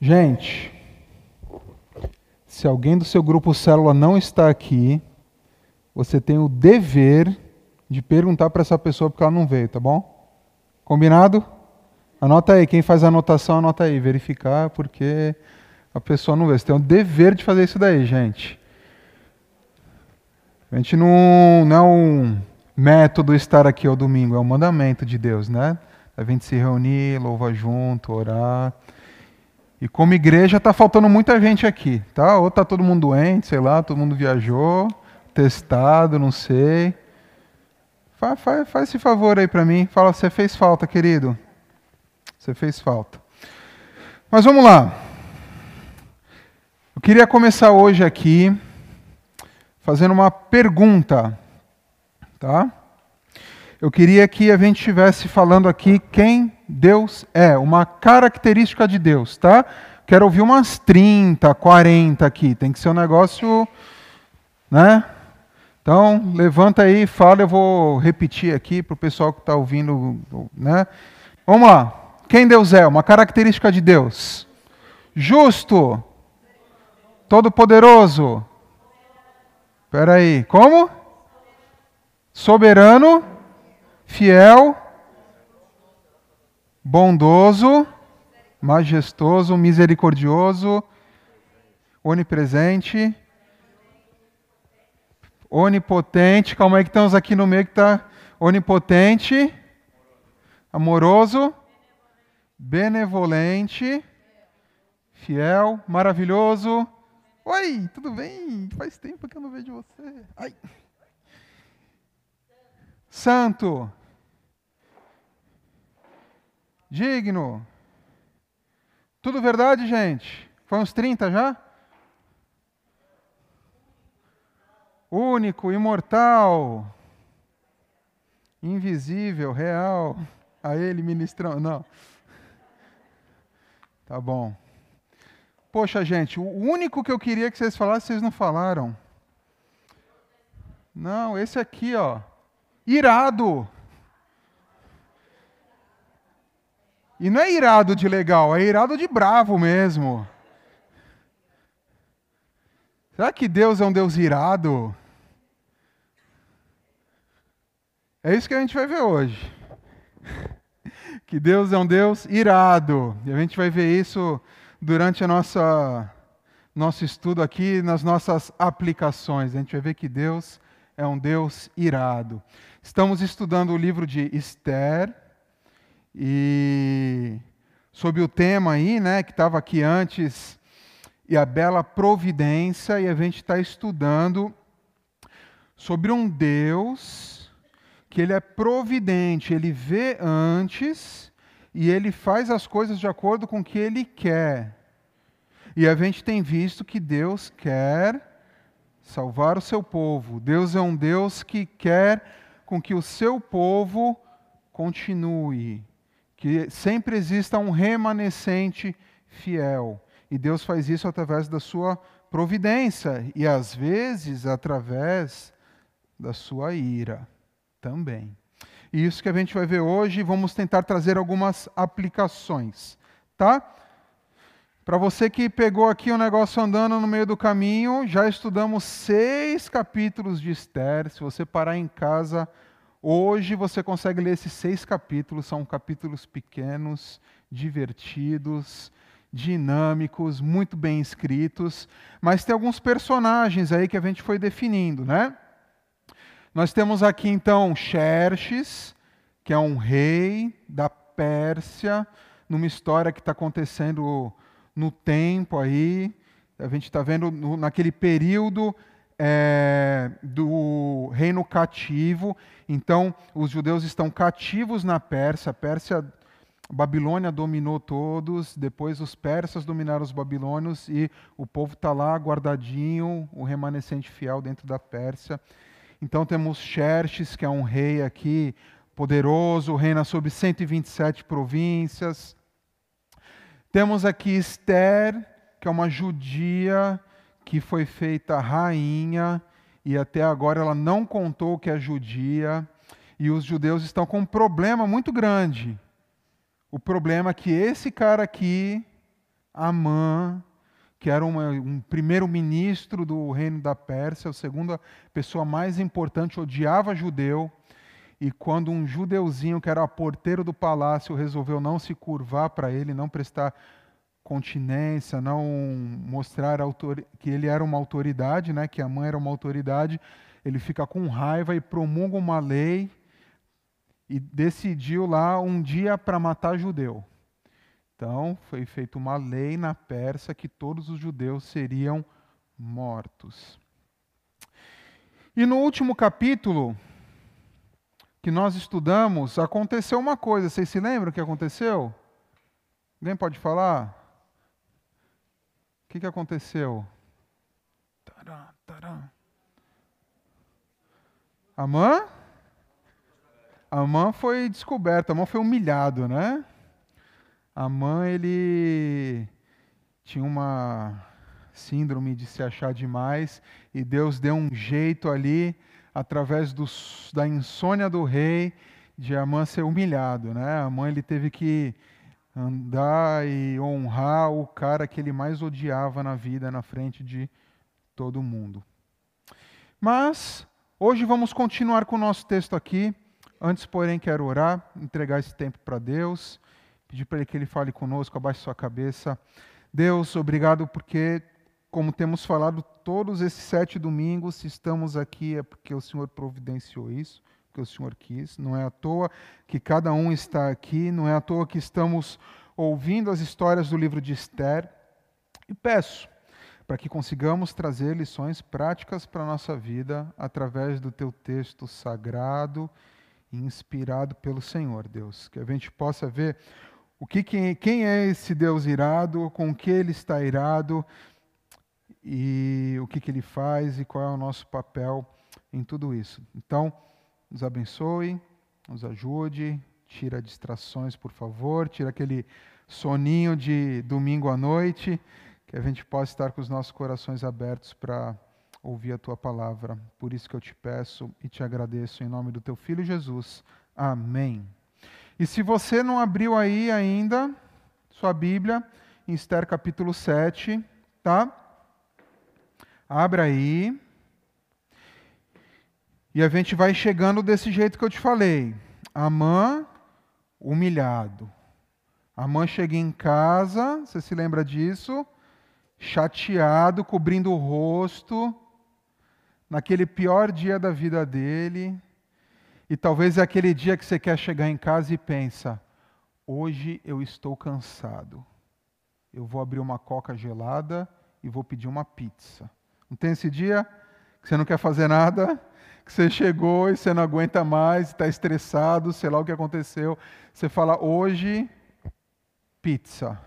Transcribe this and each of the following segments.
Gente, se alguém do seu grupo célula não está aqui, você tem o dever de perguntar para essa pessoa porque ela não veio, tá bom? Combinado? Anota aí, quem faz a anotação, anota aí, verificar porque a pessoa não veio. Você tem o dever de fazer isso daí, gente. A gente não, não é um método estar aqui ao domingo, é um mandamento de Deus, né? A gente se reunir, louvar junto, orar. E como igreja está faltando muita gente aqui, tá? Ou está todo mundo doente, sei lá, todo mundo viajou, testado, não sei. Faz, faz, esse favor aí para mim. Fala, você fez falta, querido. Você fez falta. Mas vamos lá. Eu queria começar hoje aqui fazendo uma pergunta, tá? Eu queria que a gente estivesse falando aqui quem Deus é, uma característica de Deus, tá? Quero ouvir umas 30, 40 aqui, tem que ser um negócio, né? Então, levanta aí, fala, eu vou repetir aqui para o pessoal que está ouvindo, né? Vamos lá. Quem Deus é? Uma característica de Deus. Justo. Todo-poderoso. Espera aí. Como? Soberano. Fiel bondoso, majestoso, misericordioso, onipresente, onipotente. Calma aí que estamos aqui no meio que está onipotente, amoroso, benevolente, fiel, maravilhoso. Oi, tudo bem? Faz tempo que eu não vejo você. Ai. Santo, digno. Tudo verdade, gente? Foi uns 30 já? Único, imortal, invisível, real. A ele ministrando. Não. Tá bom. Poxa, gente, o único que eu queria que vocês falassem, vocês não falaram. Não, esse aqui, ó. Irado. E não é irado de legal, é irado de bravo mesmo. Será que Deus é um Deus irado? É isso que a gente vai ver hoje. Que Deus é um Deus irado. E a gente vai ver isso durante a nossa nosso estudo aqui, nas nossas aplicações. A gente vai ver que Deus é um Deus irado. Estamos estudando o livro de Esther. E sobre o tema aí, né, que estava aqui antes, e a bela providência, e a gente está estudando sobre um Deus que ele é providente, ele vê antes e ele faz as coisas de acordo com o que ele quer. E a gente tem visto que Deus quer salvar o seu povo. Deus é um Deus que quer com que o seu povo continue que sempre exista um remanescente fiel. E Deus faz isso através da sua providência e às vezes através da sua ira também. E isso que a gente vai ver hoje, vamos tentar trazer algumas aplicações, tá? Para você que pegou aqui o um negócio andando no meio do caminho, já estudamos seis capítulos de Esther. Se você parar em casa, Hoje você consegue ler esses seis capítulos, são capítulos pequenos, divertidos, dinâmicos, muito bem escritos, mas tem alguns personagens aí que a gente foi definindo, né? Nós temos aqui então Xerxes, que é um rei da Pérsia, numa história que está acontecendo no tempo aí. A gente está vendo no, naquele período é, do reino cativo. Então, os judeus estão cativos na Pérsia. A Pérsia, a Babilônia dominou todos. Depois, os persas dominaram os babilônios e o povo está lá guardadinho, o remanescente fiel dentro da Pérsia. Então, temos Xerxes, que é um rei aqui poderoso, reina sobre 127 províncias. Temos aqui Esther, que é uma judia que foi feita rainha e até agora ela não contou que é judia, e os judeus estão com um problema muito grande. O problema é que esse cara aqui Amã, que era uma, um primeiro-ministro do reino da Pérsia, a segunda pessoa mais importante, odiava judeu. E quando um judeuzinho, que era porteiro do palácio, resolveu não se curvar para ele, não prestar continência, não mostrar que ele era uma autoridade, né, que a mãe era uma autoridade, ele fica com raiva e promulga uma lei e decidiu lá um dia para matar judeu. Então, foi feita uma lei na Pérsia que todos os judeus seriam mortos. E no último capítulo que nós estudamos, aconteceu uma coisa. Vocês se lembram o que aconteceu? Alguém pode falar? O que, que aconteceu? Taran, taran. Amã? Amã foi descoberto, Amã foi humilhado, né? Amã, ele tinha uma síndrome de se achar demais e Deus deu um jeito ali, através dos, da insônia do rei, de Amã ser humilhado, né? Amã, ele teve que andar e honrar o cara que ele mais odiava na vida na frente de todo mundo. Mas hoje vamos continuar com o nosso texto aqui. Antes, porém, quero orar, entregar esse tempo para Deus, pedir para Ele que Ele fale conosco, abaixe sua cabeça. Deus, obrigado porque, como temos falado todos esses sete domingos, se estamos aqui é porque o Senhor providenciou isso o Senhor quis. Não é à toa que cada um está aqui, não é à toa que estamos ouvindo as histórias do livro de Esther. E peço para que consigamos trazer lições práticas para a nossa vida através do teu texto sagrado e inspirado pelo Senhor, Deus. Que a gente possa ver o que, quem é esse Deus irado, com que ele está irado e o que, que ele faz e qual é o nosso papel em tudo isso. Então, nos abençoe, nos ajude, tira distrações, por favor, tira aquele soninho de domingo à noite, que a gente possa estar com os nossos corações abertos para ouvir a tua palavra. Por isso que eu te peço e te agradeço em nome do teu filho Jesus. Amém. E se você não abriu aí ainda sua Bíblia, em Esther capítulo 7, tá? Abra aí. E a gente vai chegando desse jeito que eu te falei. Amã humilhado. Amã chega em casa, você se lembra disso? Chateado, cobrindo o rosto, naquele pior dia da vida dele. E talvez é aquele dia que você quer chegar em casa e pensa: hoje eu estou cansado. Eu vou abrir uma coca gelada e vou pedir uma pizza. Não tem esse dia que você não quer fazer nada? que você chegou e você não aguenta mais, está estressado, sei lá o que aconteceu. Você fala, hoje, pizza,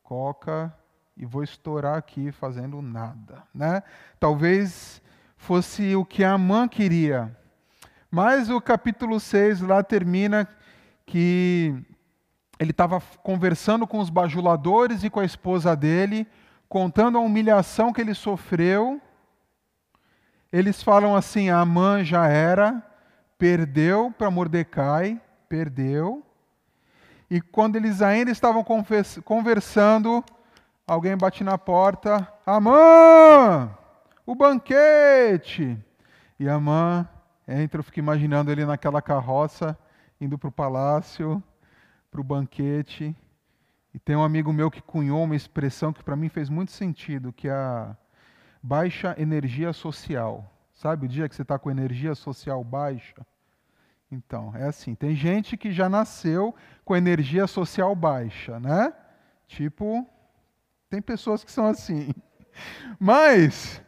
coca, e vou estourar aqui fazendo nada. Né? Talvez fosse o que a mãe queria. Mas o capítulo 6 lá termina que ele estava conversando com os bajuladores e com a esposa dele, contando a humilhação que ele sofreu eles falam assim: a Amã já era, perdeu para Mordecai, perdeu. E quando eles ainda estavam conversando, alguém bate na porta: Amã, o banquete! E Amã entra, eu fico imaginando ele naquela carroça, indo para o palácio, para o banquete. E tem um amigo meu que cunhou uma expressão que para mim fez muito sentido, que é a baixa energia social. Sabe o dia que você está com energia social baixa? Então, é assim: tem gente que já nasceu com energia social baixa, né? Tipo, tem pessoas que são assim. Mas,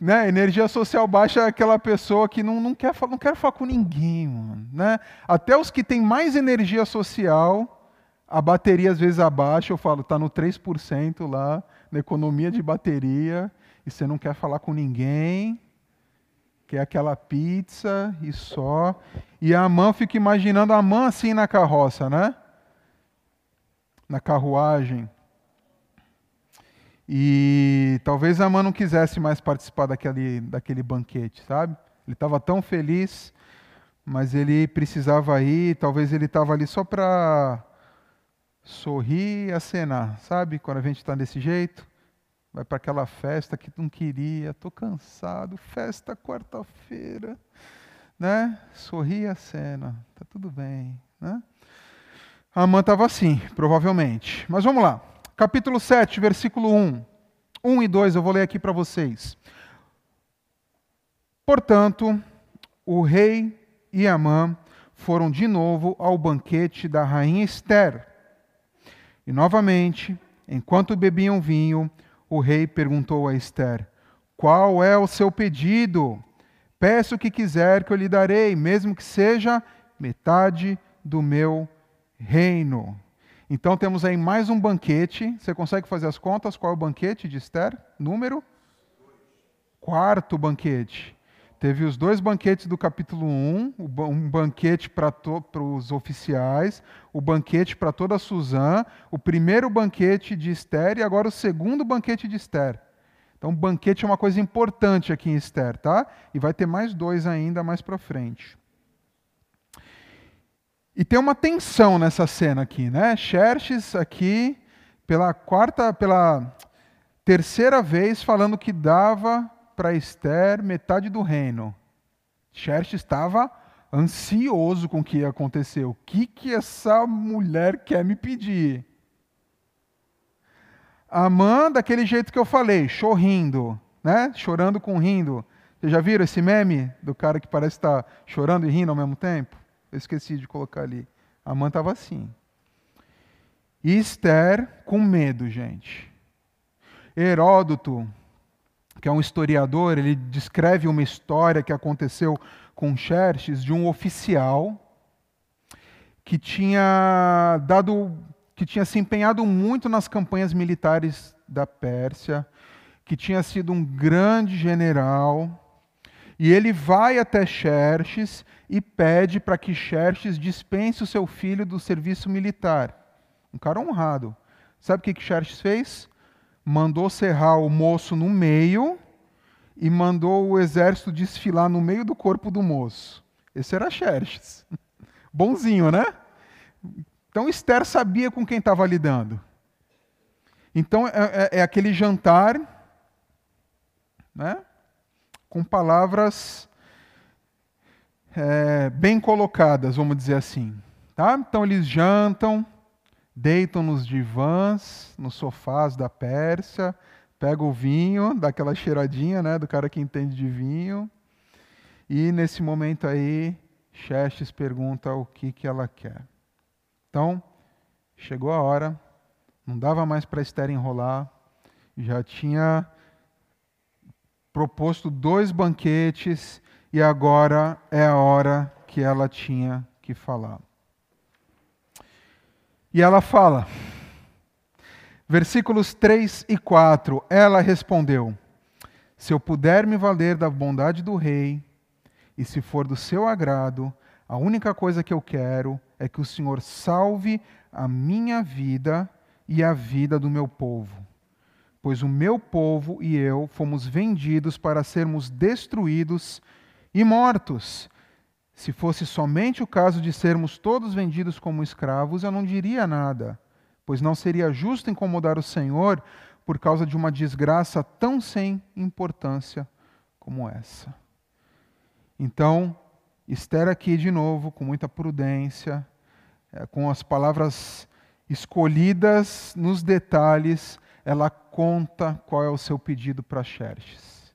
né, energia social baixa é aquela pessoa que não, não, quer, não quer falar com ninguém, mano, né? Até os que têm mais energia social, a bateria às vezes abaixa, eu falo, está no 3% lá, na economia de bateria, e você não quer falar com ninguém, quer aquela pizza e só. E a mãe fica imaginando a mãe assim na carroça, né? Na carruagem. E talvez a mãe não quisesse mais participar daquele, daquele banquete, sabe? Ele estava tão feliz, mas ele precisava ir, talvez ele estava ali só para sorrir e acenar. Sabe quando a gente está desse jeito? Vai para aquela festa que não queria, estou cansado, festa quarta-feira, né? Sorri e acena, tá tudo bem, né? A Amã estava assim, provavelmente. Mas vamos lá. Capítulo 7, versículo 1. 1 e 2 eu vou ler aqui para vocês. Portanto, o rei e Amã foram de novo ao banquete da rainha Esther. E novamente, enquanto bebiam vinho, o rei perguntou a Esther: Qual é o seu pedido? Peço o que quiser que eu lhe darei, mesmo que seja metade do meu reino. Então temos aí mais um banquete. Você consegue fazer as contas? Qual é o banquete de Esther? Número? Quarto banquete. Teve os dois banquetes do capítulo 1, um banquete para os oficiais, o banquete para toda a Suzã, o primeiro banquete de Esther e agora o segundo banquete de Esther. Então, banquete é uma coisa importante aqui em Esther, tá? E vai ter mais dois ainda mais para frente. E tem uma tensão nessa cena aqui, né? Xerxes aqui, pela quarta, pela terceira vez, falando que dava para Esther metade do reino. Xerxes estava ansioso com o que ia acontecer. O que, que essa mulher quer me pedir? Amã, daquele jeito que eu falei, chorrindo, né? chorando com rindo. Vocês já viram esse meme do cara que parece estar chorando e rindo ao mesmo tempo? Eu esqueci de colocar ali. Amã estava assim. E Esther com medo, gente. Heródoto, que é um historiador, ele descreve uma história que aconteceu com Xerxes de um oficial que tinha dado que tinha se empenhado muito nas campanhas militares da Pérsia, que tinha sido um grande general, e ele vai até Xerxes e pede para que Xerxes dispense o seu filho do serviço militar. Um cara honrado. Sabe o que, que Xerxes fez? Mandou serrar o moço no meio e mandou o exército desfilar no meio do corpo do moço. Esse era Xerxes. Bonzinho, né? Então Esther sabia com quem estava lidando. Então é, é, é, aquele jantar, né? Com palavras é, bem colocadas, vamos dizer assim. Tá? Então eles jantam deitam nos divãs, nos sofás da Pérsia, pegam o vinho, dá aquela cheiradinha né, do cara que entende de vinho. E nesse momento aí, Xerxes pergunta o que, que ela quer. Então, chegou a hora, não dava mais para Esther enrolar, já tinha proposto dois banquetes e agora é a hora que ela tinha que falar. E ela fala, versículos 3 e 4: Ela respondeu: Se eu puder me valer da bondade do rei, e se for do seu agrado, a única coisa que eu quero é que o Senhor salve a minha vida e a vida do meu povo. Pois o meu povo e eu fomos vendidos para sermos destruídos e mortos. Se fosse somente o caso de sermos todos vendidos como escravos, eu não diria nada, pois não seria justo incomodar o Senhor por causa de uma desgraça tão sem importância como essa. Então, Esther aqui de novo, com muita prudência, é, com as palavras escolhidas nos detalhes, ela conta qual é o seu pedido para Xerxes.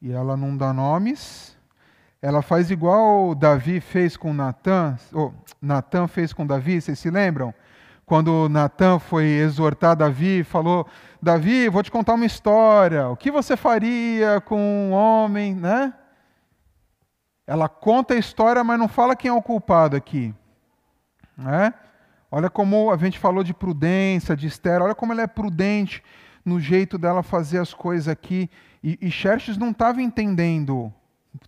E ela não dá nomes, ela faz igual Davi fez com Natan, ou Natan fez com Davi, vocês se lembram? Quando Natan foi exortar Davi, falou: Davi, vou te contar uma história. O que você faria com um homem, né? Ela conta a história, mas não fala quem é o culpado aqui. Né? Olha como a gente falou de prudência, de Esther, olha como ela é prudente no jeito dela fazer as coisas aqui. E, e Xerxes não estava entendendo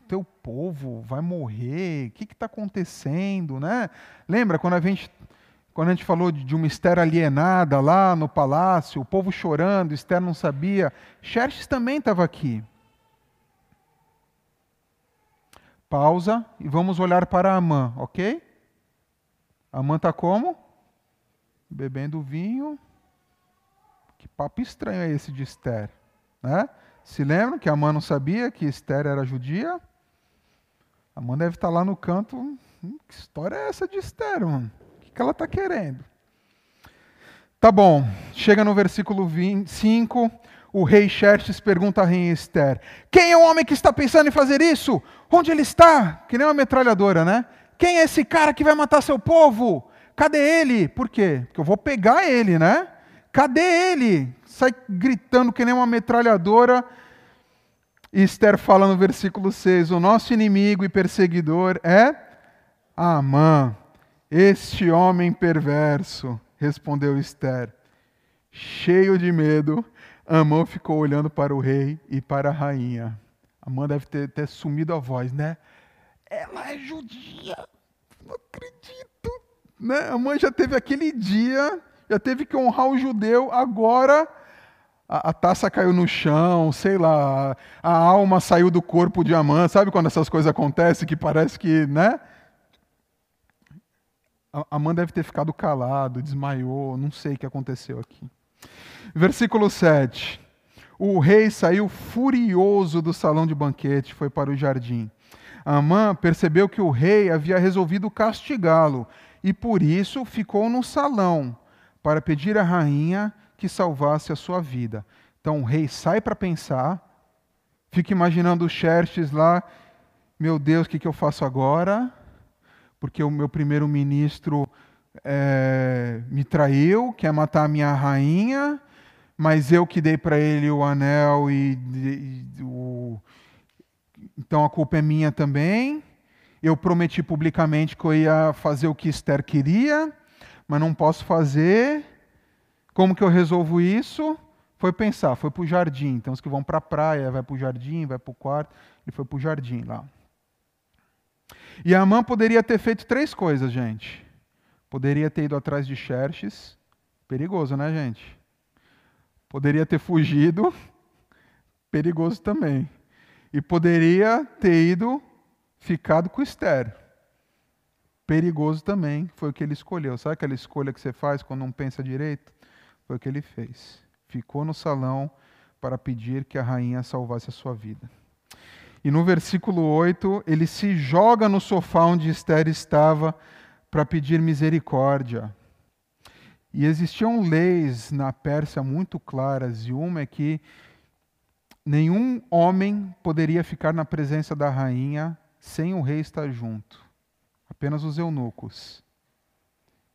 teu povo vai morrer, o que está acontecendo, né? Lembra quando a gente quando a gente falou de uma Esther alienada lá no palácio, o povo chorando, Esther não sabia. Xerxes também estava aqui. Pausa e vamos olhar para Amã, ok? Amã está como? bebendo vinho. Que papo estranho é esse de Esther? Né? Se lembram que a mãe não sabia que Esther era judia? A mãe deve estar lá no canto. Hum, que história é essa de Esther, mano? O que ela está querendo? Tá bom, chega no versículo 25, o rei Xerxes pergunta a rainha Esther: Quem é o homem que está pensando em fazer isso? Onde ele está? Que nem uma metralhadora, né? Quem é esse cara que vai matar seu povo? Cadê ele? Por quê? Porque eu vou pegar ele, né? Cadê ele? Sai gritando que nem uma metralhadora. E Esther fala no versículo 6: O nosso inimigo e perseguidor é Amã, este homem perverso respondeu Esther. Cheio de medo, Amã ficou olhando para o rei e para a rainha. Amã deve ter, ter sumido a voz, né? Ela é judia. Não acredito. Né? Amã já teve aquele dia, já teve que honrar o judeu, agora a, a, taça caiu no chão, sei lá, a alma saiu do corpo de Amã. Sabe quando essas coisas acontecem que parece que, né? A mãe deve ter ficado calado, desmaiou, não sei o que aconteceu aqui. Versículo 7. O rei saiu furioso do salão de banquete, foi para o jardim. Amã percebeu que o rei havia resolvido castigá-lo e por isso ficou no salão para pedir à rainha que salvasse a sua vida. Então o rei sai para pensar, fica imaginando o Xerxes lá, meu Deus, o que, que eu faço agora? porque o meu primeiro-ministro é, me traiu, quer matar a minha rainha, mas eu que dei para ele o anel e, e o... então a culpa é minha também. Eu prometi publicamente que eu ia fazer o que Esther queria, mas não posso fazer. Como que eu resolvo isso? Foi pensar, foi para o jardim. Então os que vão para a praia, vai para o jardim, vai para o quarto. Ele foi para o jardim lá. E Amã poderia ter feito três coisas, gente. Poderia ter ido atrás de Xerxes, perigoso, né, gente? Poderia ter fugido, perigoso também. E poderia ter ido ficado com Esther. Perigoso também, foi o que ele escolheu. Sabe aquela escolha que você faz quando não pensa direito? Foi o que ele fez. Ficou no salão para pedir que a rainha salvasse a sua vida. E no versículo 8, ele se joga no sofá onde Esther estava para pedir misericórdia. E existiam leis na Pérsia muito claras, e uma é que nenhum homem poderia ficar na presença da rainha sem o rei estar junto, apenas os eunucos.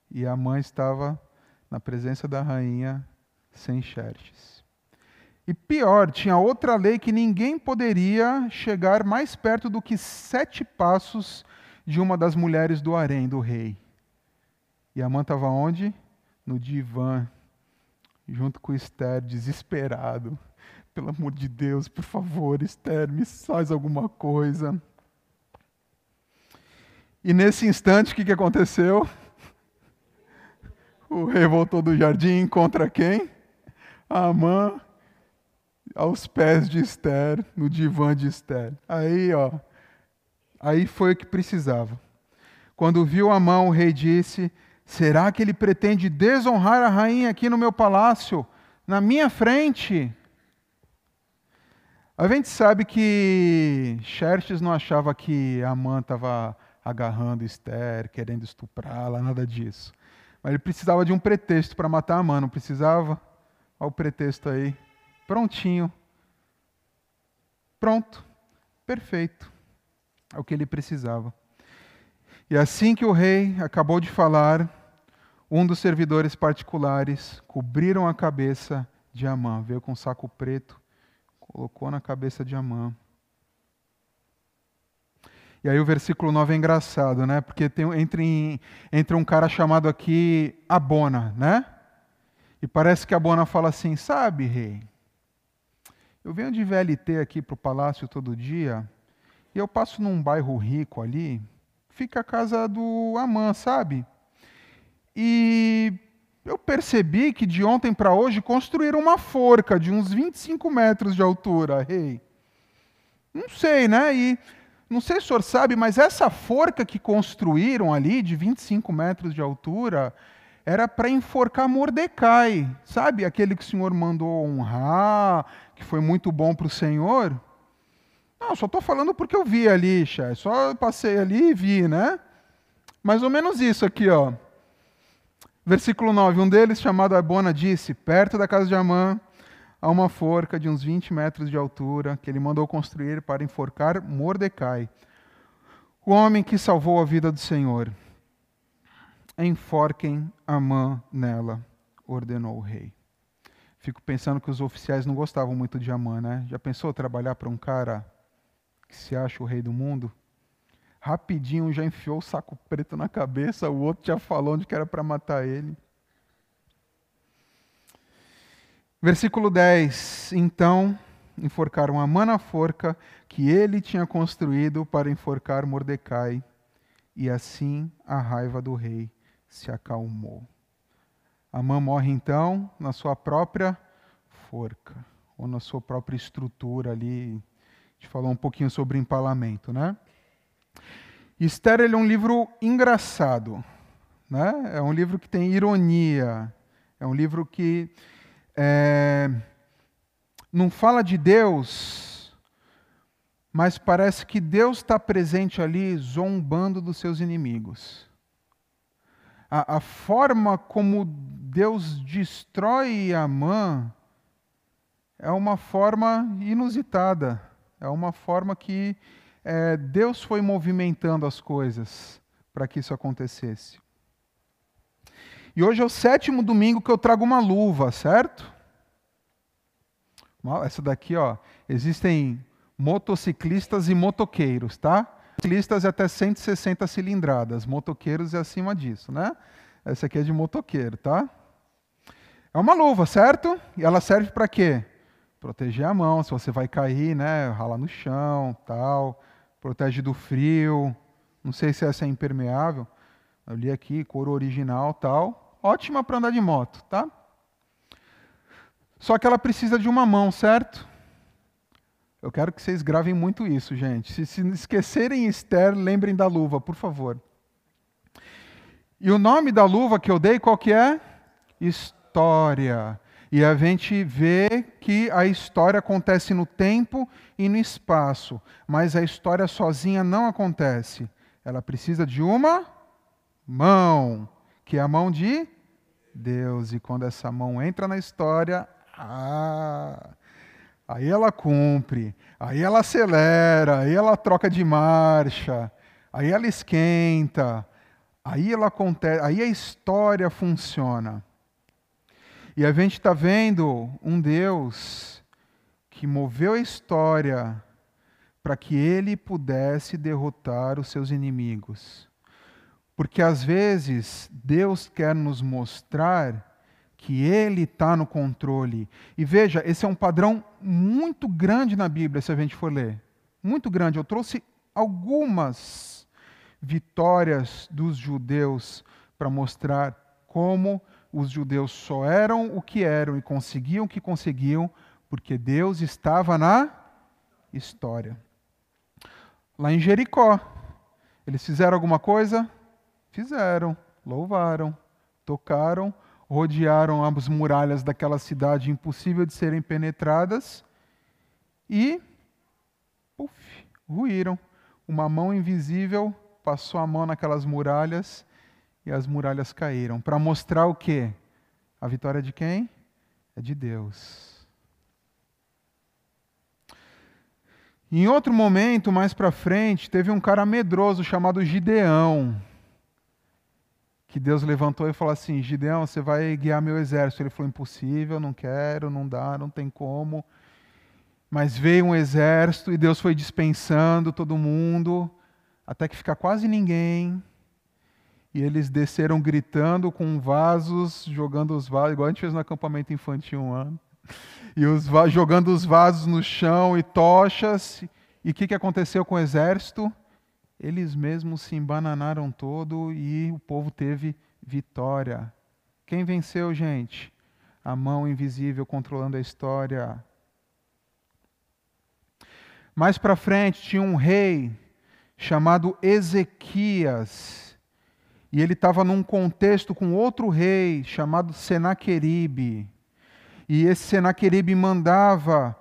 E a mãe estava na presença da rainha sem Xerxes. E pior, tinha outra lei que ninguém poderia chegar mais perto do que sete passos de uma das mulheres do harém do rei. E a mãe estava onde? No divã, junto com Esther, desesperado. Pelo amor de Deus, por favor, Esther, me faz alguma coisa. E nesse instante, o que, que aconteceu? O rei voltou do jardim contra quem? A Amã aos pés de Esther, no divã de Esther. Aí, ó, aí foi o que precisava. Quando viu a mão, o rei disse: Será que ele pretende desonrar a rainha aqui no meu palácio, na minha frente? A gente sabe que Xerxes não achava que Amã estava agarrando Esther, querendo estuprá-la, nada disso. Mas ele precisava de um pretexto para matar Amã, não precisava? Olha o pretexto aí prontinho. Pronto. Perfeito. É o que ele precisava. E assim que o rei acabou de falar, um dos servidores particulares cobriram a cabeça de Amã, veio com um saco preto, colocou na cabeça de Amã. E aí o versículo 9 é engraçado, né? Porque tem, entra, em, entra um cara chamado aqui Abona, né? E parece que Abona fala assim: sabe, rei, eu venho de VLT aqui para o palácio todo dia, e eu passo num bairro rico ali, fica a casa do Amã, sabe? E eu percebi que de ontem para hoje construíram uma forca de uns 25 metros de altura, rei. Não sei, né? E não sei se o senhor sabe, mas essa forca que construíram ali, de 25 metros de altura, era para enforcar Mordecai, sabe? Aquele que o Senhor mandou honrar, que foi muito bom para o Senhor. Não, só estou falando porque eu vi ali, Xé. Só passei ali e vi, né? Mais ou menos isso aqui, ó. Versículo 9. Um deles, chamado Abona, disse: Perto da casa de Amã há uma forca de uns 20 metros de altura que ele mandou construir para enforcar Mordecai, o homem que salvou a vida do Senhor. Enforquem Amã nela, ordenou o rei. Fico pensando que os oficiais não gostavam muito de Amã, né? Já pensou trabalhar para um cara que se acha o rei do mundo? Rapidinho já enfiou o saco preto na cabeça, o outro já falou onde que era para matar ele. Versículo 10: Então enforcaram Amã na forca que ele tinha construído para enforcar Mordecai, e assim a raiva do rei se acalmou. Amã morre então na sua própria forca, ou na sua própria estrutura ali. A gente falou um pouquinho sobre empalamento, né? Esther é um livro engraçado, né? É um livro que tem ironia, é um livro que é, não fala de Deus, mas parece que Deus está presente ali zombando dos seus inimigos. A, a forma como Deus destrói Amã é uma forma inusitada, é uma forma que é, Deus foi movimentando as coisas para que isso acontecesse. E hoje é o sétimo domingo que eu trago uma luva, certo? Essa daqui, ó, existem motociclistas e motoqueiros, tá? Ciclistas é até 160 cilindradas, motoqueiros é acima disso, né? Essa aqui é de motoqueiro, tá? É uma luva, certo? E ela serve para quê? Proteger a mão, se você vai cair, né? Ralar no chão, tal protege do frio. Não sei se essa é impermeável. Eu li aqui, cor original tal. Ótima para andar de moto, tá? Só que ela precisa de uma mão, certo? Eu quero que vocês gravem muito isso, gente. Se, se esquecerem Esther, lembrem da luva, por favor. E o nome da luva que eu dei, qual que é? História. E a gente vê que a história acontece no tempo e no espaço, mas a história sozinha não acontece. Ela precisa de uma mão, que é a mão de Deus. E quando essa mão entra na história, ah, aí ela cumpre, aí ela acelera, aí ela troca de marcha, aí ela esquenta, aí ela acontece, aí a história funciona. E a gente está vendo um Deus que moveu a história para que ele pudesse derrotar os seus inimigos. Porque às vezes Deus quer nos mostrar que Ele está no controle. E veja, esse é um padrão muito grande na Bíblia, se a gente for ler. Muito grande. Eu trouxe algumas vitórias dos judeus para mostrar como os judeus só eram o que eram e conseguiam o que conseguiam porque Deus estava na história. Lá em Jericó, eles fizeram alguma coisa? Fizeram, louvaram, tocaram, rodearam as muralhas daquela cidade impossível de serem penetradas e, puf, ruíram. Uma mão invisível passou a mão naquelas muralhas e as muralhas caíram. Para mostrar o quê? A vitória de quem? É de Deus. Em outro momento, mais para frente, teve um cara medroso chamado Gideão. Que Deus levantou e falou assim: Gideão, você vai guiar meu exército. Ele falou: impossível, não quero, não dá, não tem como. Mas veio um exército e Deus foi dispensando todo mundo, até que fica quase ninguém e eles desceram gritando com vasos, jogando os vasos, igual a gente fez no acampamento infantil um ano, e os jogando os vasos no chão e tochas. E o que, que aconteceu com o exército? Eles mesmos se embananaram todo e o povo teve vitória. Quem venceu, gente? A mão invisível controlando a história. Mais para frente tinha um rei chamado Ezequias e ele estava num contexto com outro rei chamado Senaqueribe. E esse Senaqueribe mandava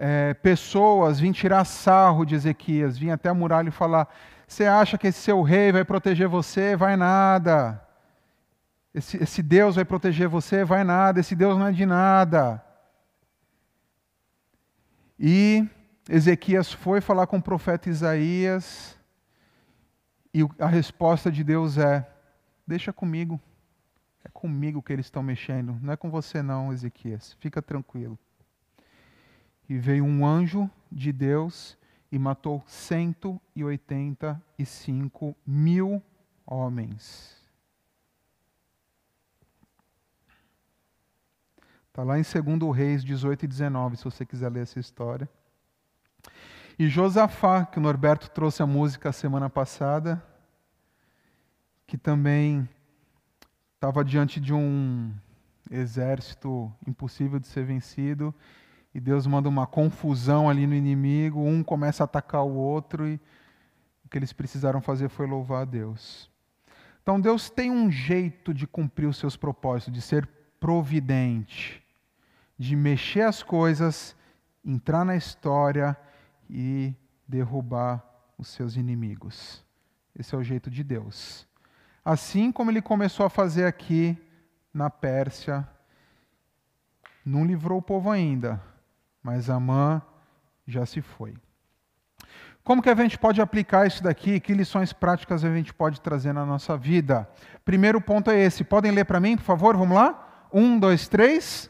é, pessoas vir tirar sarro de Ezequias, vir até a muralha e falar: Você acha que esse seu rei vai proteger você? Vai nada. Esse, esse Deus vai proteger você? Vai nada. Esse Deus não é de nada. E Ezequias foi falar com o profeta Isaías, e a resposta de Deus é: Deixa comigo. É comigo que eles estão mexendo, não é com você, não, Ezequias. Fica tranquilo. E veio um anjo de Deus e matou 185 mil homens. Está lá em 2 Reis 18 e 19, se você quiser ler essa história. E Josafá, que o Norberto trouxe a música semana passada, que também estava diante de um exército impossível de ser vencido, e Deus manda uma confusão ali no inimigo, um começa a atacar o outro, e o que eles precisaram fazer foi louvar a Deus. Então Deus tem um jeito de cumprir os seus propósitos, de ser providente, de mexer as coisas, entrar na história e derrubar os seus inimigos. Esse é o jeito de Deus. Assim como ele começou a fazer aqui na Pérsia, não livrou o povo ainda, mas Amã já se foi. Como que a gente pode aplicar isso daqui? Que lições práticas a gente pode trazer na nossa vida? Primeiro ponto é esse. Podem ler para mim, por favor? Vamos lá? Um, dois, três.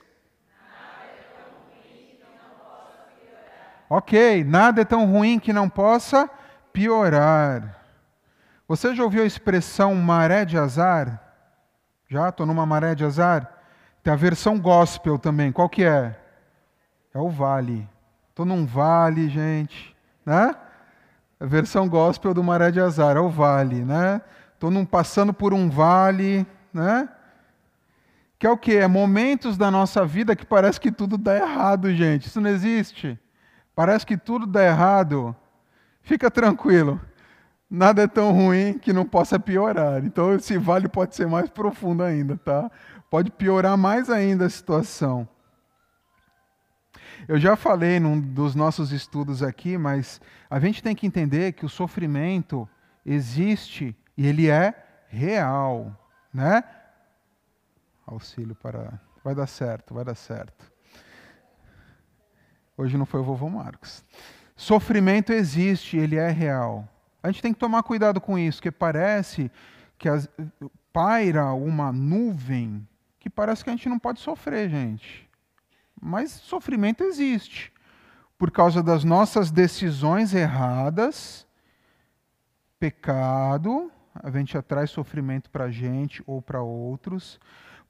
Ok, nada é tão ruim que não possa piorar. Você já ouviu a expressão maré de azar? Já? Estou numa maré de azar? Tem a versão gospel também. Qual que é? É o vale. Estou num vale, gente. Né? A versão gospel do maré de azar é o vale. Né? Estou passando por um vale. Né? Que é o que? É momentos da nossa vida que parece que tudo dá errado, gente. Isso não existe. Parece que tudo dá errado. Fica tranquilo. Nada é tão ruim que não possa piorar. Então esse vale pode ser mais profundo ainda, tá? Pode piorar mais ainda a situação. Eu já falei num dos nossos estudos aqui, mas a gente tem que entender que o sofrimento existe e ele é real, né? Auxílio para. Vai dar certo, vai dar certo. Hoje não foi o vovô Marcos. Sofrimento existe, ele é real. A gente tem que tomar cuidado com isso, porque parece que as, paira uma nuvem que parece que a gente não pode sofrer, gente. Mas sofrimento existe. Por causa das nossas decisões erradas, pecado, a gente atrai sofrimento para a gente ou para outros.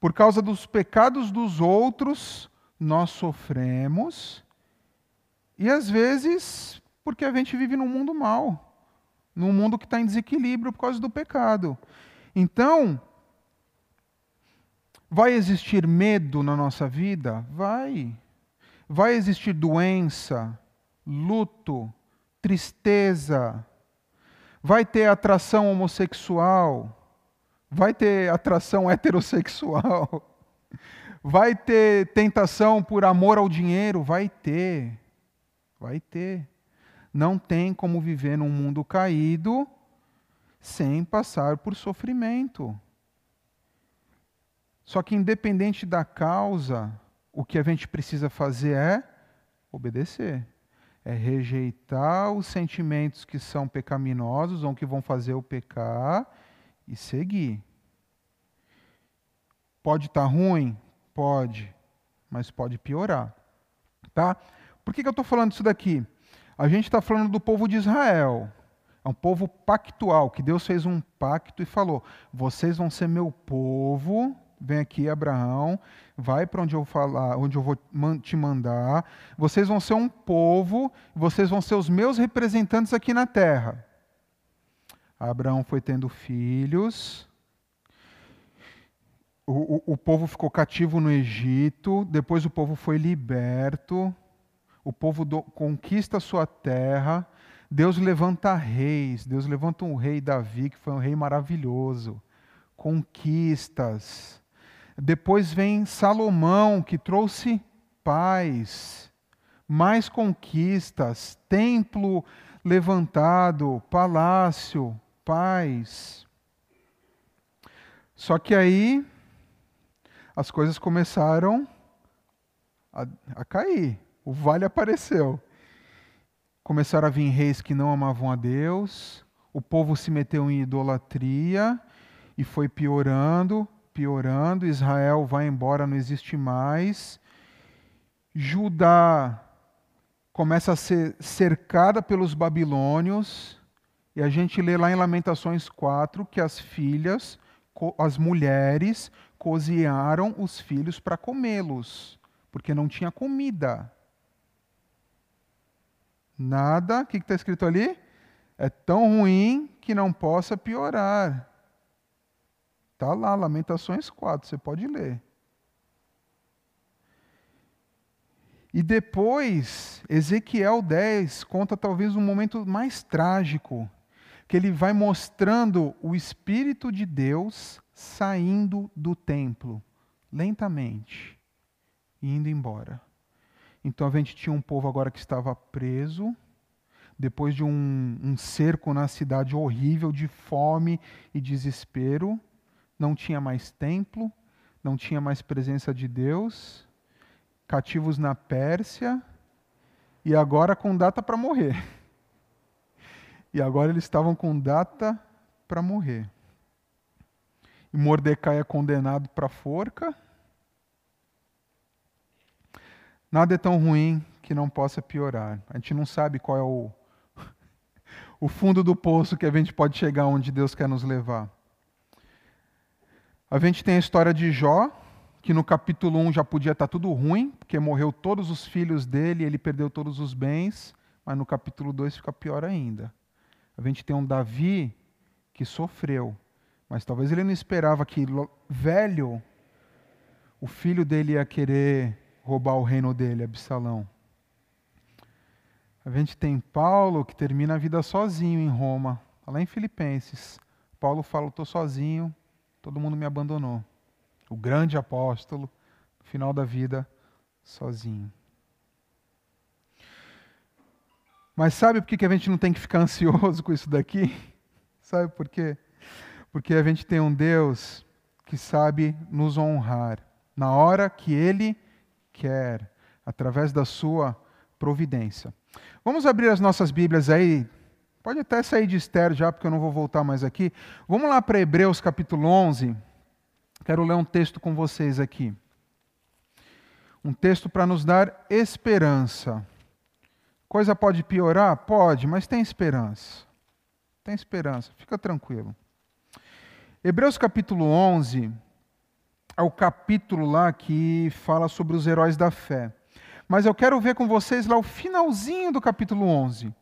Por causa dos pecados dos outros, nós sofremos. E às vezes, porque a gente vive num mundo mau, num mundo que está em desequilíbrio por causa do pecado. Então, vai existir medo na nossa vida? Vai. Vai existir doença, luto, tristeza. Vai ter atração homossexual. Vai ter atração heterossexual. Vai ter tentação por amor ao dinheiro? Vai ter. Vai ter. Não tem como viver num mundo caído sem passar por sofrimento. Só que, independente da causa, o que a gente precisa fazer é obedecer. É rejeitar os sentimentos que são pecaminosos ou que vão fazer o pecar e seguir. Pode estar tá ruim? Pode, mas pode piorar. Tá? Por que, que eu estou falando isso daqui? A gente está falando do povo de Israel. É um povo pactual, que Deus fez um pacto e falou: vocês vão ser meu povo. Vem aqui, Abraão, vai para onde eu falar, onde eu vou te mandar. Vocês vão ser um povo, vocês vão ser os meus representantes aqui na terra. Abraão foi tendo filhos, o, o, o, povo ficou cativo no Egito, depois o povo foi liberto, o povo do, conquista a sua terra, Deus levanta reis, Deus levanta um rei Davi, que foi um rei maravilhoso. conquistas. Depois vem Salomão, que trouxe paz, mais conquistas, templo levantado, palácio, paz. Só que aí as coisas começaram a, a cair. O vale apareceu. Começaram a vir reis que não amavam a Deus, o povo se meteu em idolatria e foi piorando, piorando. Israel vai embora, não existe mais. Judá começa a ser cercada pelos babilônios, e a gente lê lá em Lamentações 4 que as filhas, as mulheres, cozinharam os filhos para comê-los, porque não tinha comida. Nada, o que está escrito ali? É tão ruim que não possa piorar. Está lá, Lamentações 4, você pode ler. E depois, Ezequiel 10 conta talvez um momento mais trágico, que ele vai mostrando o Espírito de Deus saindo do templo, lentamente, e indo embora. Então a gente tinha um povo agora que estava preso, depois de um, um cerco na cidade horrível de fome e desespero, não tinha mais templo, não tinha mais presença de Deus, cativos na Pérsia, e agora com data para morrer. E agora eles estavam com data para morrer. E Mordecai é condenado para forca. Nada é tão ruim que não possa piorar. A gente não sabe qual é o, o fundo do poço que a gente pode chegar onde Deus quer nos levar. A gente tem a história de Jó, que no capítulo 1 já podia estar tudo ruim, porque morreu todos os filhos dele, ele perdeu todos os bens, mas no capítulo 2 fica pior ainda. A gente tem um Davi que sofreu, mas talvez ele não esperava que velho o filho dele ia querer roubar o reino dele, Absalão. A gente tem Paulo que termina a vida sozinho em Roma, lá em Filipenses. Paulo fala: estou sozinho, todo mundo me abandonou. O grande apóstolo, no final da vida, sozinho. Mas sabe por que a gente não tem que ficar ansioso com isso daqui? Sabe por quê? Porque a gente tem um Deus que sabe nos honrar na hora que Ele quer, através da sua providência. Vamos abrir as nossas Bíblias aí. Pode até sair de Esther já, porque eu não vou voltar mais aqui. Vamos lá para Hebreus capítulo 11. Quero ler um texto com vocês aqui. Um texto para nos dar esperança. Coisa pode piorar? Pode, mas tem esperança. Tem esperança, fica tranquilo. Hebreus capítulo 11 é o capítulo lá que fala sobre os heróis da fé. Mas eu quero ver com vocês lá o finalzinho do capítulo 11,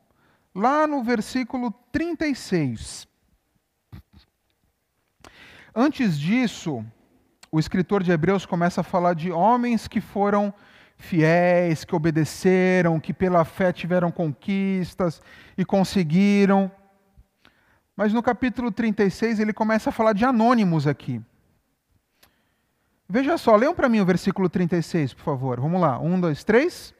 lá no versículo 36. Antes disso, o escritor de Hebreus começa a falar de homens que foram fiéis, que obedeceram, que pela fé tiveram conquistas e conseguiram. Mas no capítulo 36 ele começa a falar de anônimos aqui. Veja só, leiam para mim o versículo 36, por favor. Vamos lá. Um, dois, três.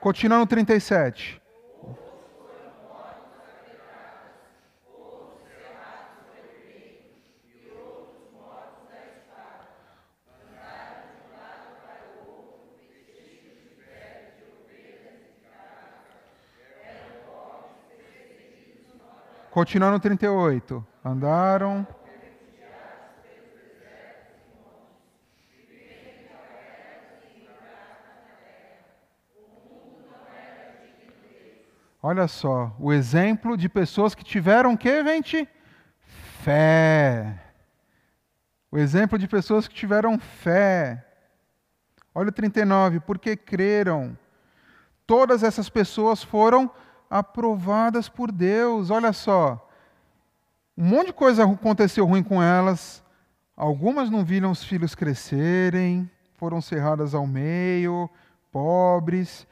Continuando no 37. Continuando no 38. Andaram. Olha só, o exemplo de pessoas que tiveram o que, gente? Fé. O exemplo de pessoas que tiveram fé. Olha o 39, porque creram. Todas essas pessoas foram aprovadas por Deus. Olha só. Um monte de coisa aconteceu ruim com elas. Algumas não viram os filhos crescerem, foram cerradas ao meio, pobres.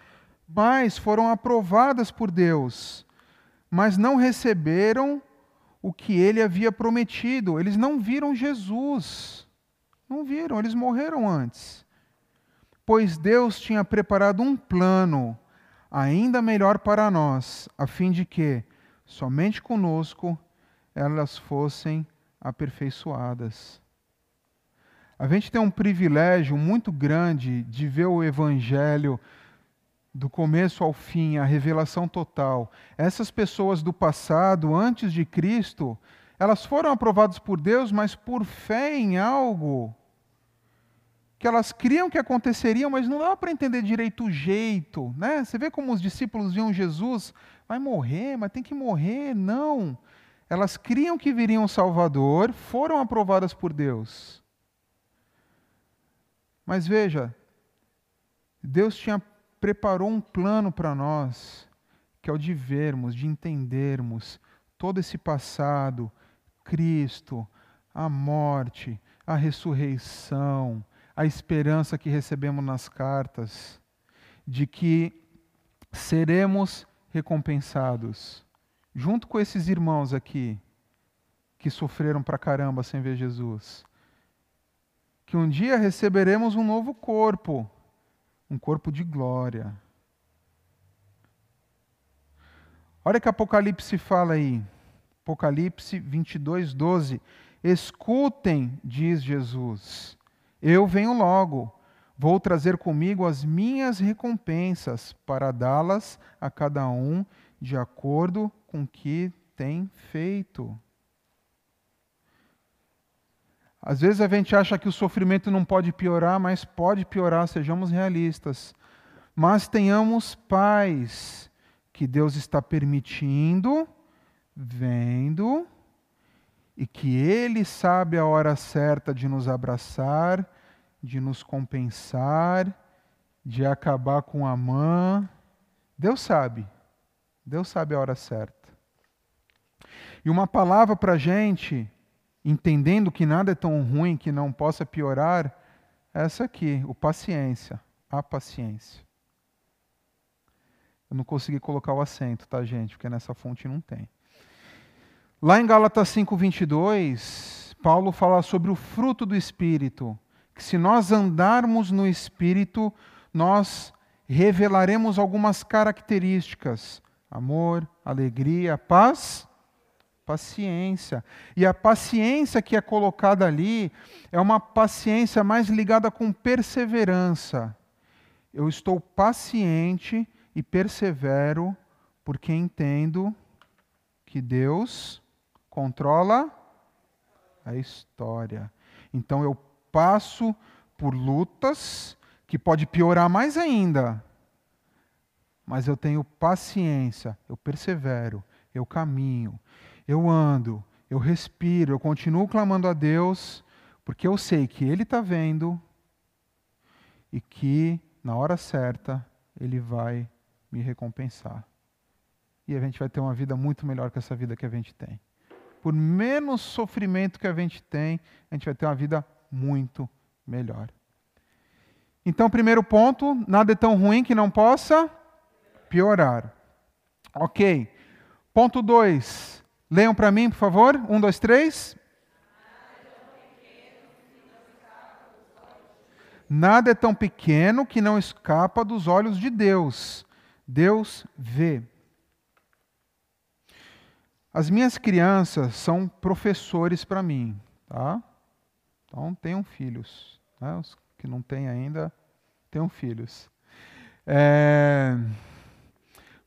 Mas foram aprovadas por Deus, mas não receberam o que ele havia prometido. Eles não viram Jesus. Não viram, eles morreram antes. Pois Deus tinha preparado um plano ainda melhor para nós, a fim de que somente conosco elas fossem aperfeiçoadas. A gente tem um privilégio muito grande de ver o Evangelho do começo ao fim, a revelação total. Essas pessoas do passado, antes de Cristo, elas foram aprovadas por Deus, mas por fé em algo que elas criam que aconteceria, mas não dá para entender direito o jeito. Né? Você vê como os discípulos viam Jesus, vai morrer, mas tem que morrer. Não. Elas criam que viria um Salvador, foram aprovadas por Deus. Mas veja, Deus tinha preparou um plano para nós, que é o de vermos, de entendermos todo esse passado, Cristo, a morte, a ressurreição, a esperança que recebemos nas cartas, de que seremos recompensados, junto com esses irmãos aqui, que sofreram pra caramba sem ver Jesus. Que um dia receberemos um novo corpo, um corpo de glória. Olha que Apocalipse fala aí. Apocalipse 22, 12. Escutem, diz Jesus, eu venho logo, vou trazer comigo as minhas recompensas para dá-las a cada um de acordo com o que tem feito. Às vezes a gente acha que o sofrimento não pode piorar, mas pode piorar, sejamos realistas. Mas tenhamos paz que Deus está permitindo, vendo, e que Ele sabe a hora certa de nos abraçar, de nos compensar, de acabar com a mãe. Deus sabe, Deus sabe a hora certa. E uma palavra para a gente entendendo que nada é tão ruim que não possa piorar, essa aqui, o paciência, a paciência. Eu não consegui colocar o acento, tá, gente? Porque nessa fonte não tem. Lá em Gálatas 5:22, Paulo fala sobre o fruto do espírito, que se nós andarmos no espírito, nós revelaremos algumas características: amor, alegria, paz Paciência. E a paciência que é colocada ali é uma paciência mais ligada com perseverança. Eu estou paciente e persevero porque entendo que Deus controla a história. Então eu passo por lutas que pode piorar mais ainda. Mas eu tenho paciência, eu persevero, eu caminho, eu ando, eu respiro, eu continuo clamando a Deus, porque eu sei que Ele está vendo e que na hora certa Ele vai me recompensar. E a gente vai ter uma vida muito melhor que essa vida que a gente tem. Por menos sofrimento que a gente tem, a gente vai ter uma vida muito melhor. Então, primeiro ponto: nada é tão ruim que não possa piorar. Ok. Ponto 2. Leiam para mim, por favor. Um, dois, três. Nada é tão pequeno que não escapa dos olhos de Deus. Deus vê. As minhas crianças são professores para mim, tá? Então tenham filhos. Né? Os que não têm ainda, tenham filhos. É...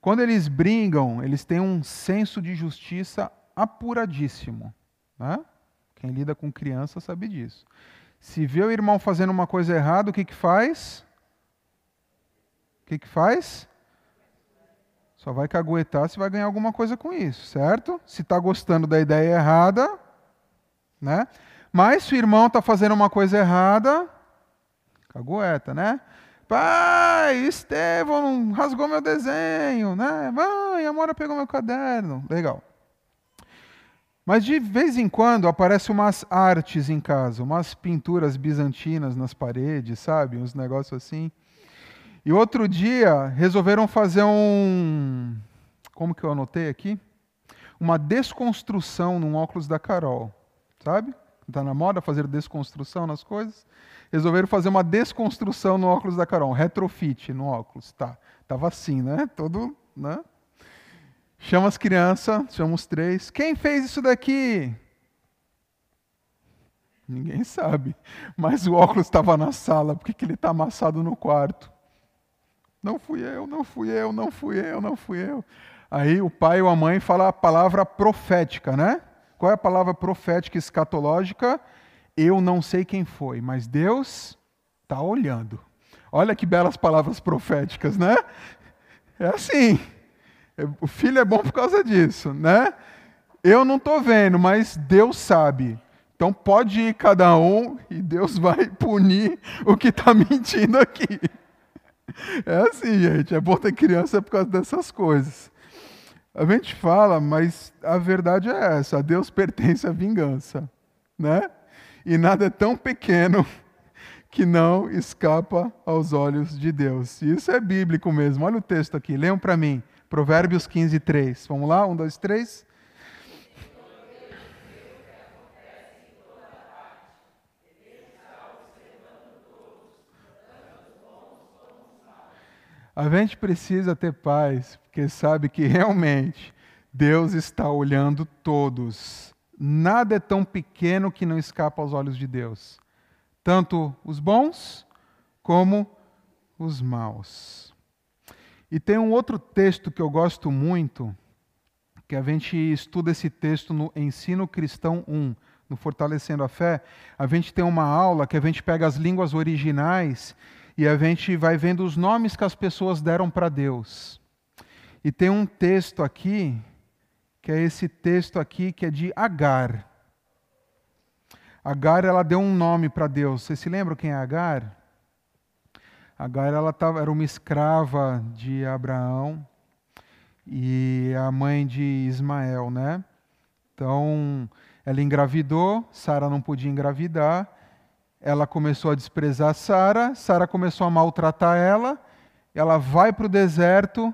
Quando eles brigam, eles têm um senso de justiça apuradíssimo. Né? Quem lida com criança sabe disso. Se vê o irmão fazendo uma coisa errada, o que, que faz? O que, que faz? Só vai caguetar se vai ganhar alguma coisa com isso, certo? Se está gostando da ideia errada, né? Mas se o irmão está fazendo uma coisa errada, cagueta, né? Pai, Estevão rasgou meu desenho, né? Mãe, a Mora pegou meu caderno. Legal. Mas de vez em quando aparecem umas artes em casa, umas pinturas bizantinas nas paredes, sabe? Uns negócios assim. E outro dia resolveram fazer um. Como que eu anotei aqui? Uma desconstrução num óculos da Carol. Sabe? Está na moda fazer desconstrução nas coisas? Resolveram fazer uma desconstrução no óculos da Carol, um retrofit no óculos. Tá. Tava assim, né? Todo. Né? Chama as crianças, chama os três. Quem fez isso daqui? Ninguém sabe. Mas o óculos estava na sala, por que ele está amassado no quarto? Não fui eu, não fui eu, não fui eu, não fui eu. Aí o pai ou a mãe fala a palavra profética, né? Qual é a palavra profética escatológica? Eu não sei quem foi, mas Deus está olhando. Olha que belas palavras proféticas, né? É assim. O filho é bom por causa disso, né? Eu não estou vendo, mas Deus sabe. Então pode ir cada um e Deus vai punir o que está mentindo aqui. É assim, gente. É bom ter criança por causa dessas coisas. A gente fala, mas a verdade é essa: a Deus pertence a vingança, né? E nada é tão pequeno que não escapa aos olhos de Deus. E isso é bíblico mesmo. Olha o texto aqui, leiam para mim. Provérbios 15, 3. Vamos lá? Um, dois, três. A gente precisa ter paz, porque sabe que realmente Deus está olhando todos. Nada é tão pequeno que não escapa aos olhos de Deus. Tanto os bons como os maus. E tem um outro texto que eu gosto muito, que a gente estuda esse texto no Ensino Cristão 1, no Fortalecendo a Fé. A gente tem uma aula que a gente pega as línguas originais e a gente vai vendo os nomes que as pessoas deram para Deus. E tem um texto aqui, que é esse texto aqui, que é de Agar. Agar, ela deu um nome para Deus. Vocês se lembram quem é Agar? Agar, ela tava, era uma escrava de Abraão e a mãe de Ismael, né? Então, ela engravidou, Sara não podia engravidar, ela começou a desprezar Sara, Sara começou a maltratar ela, ela vai para o deserto,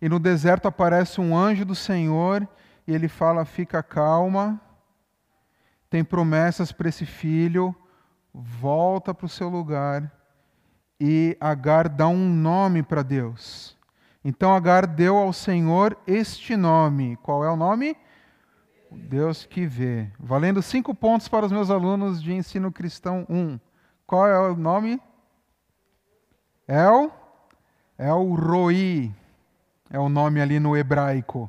e no deserto aparece um anjo do Senhor, e ele fala: fica calma, tem promessas para esse filho, volta para o seu lugar. E Agar dá um nome para Deus. Então Agar deu ao Senhor este nome. Qual é o nome? O Deus que vê. Valendo cinco pontos para os meus alunos de ensino cristão 1. Qual é o nome? El? El Roi. É o nome ali no hebraico.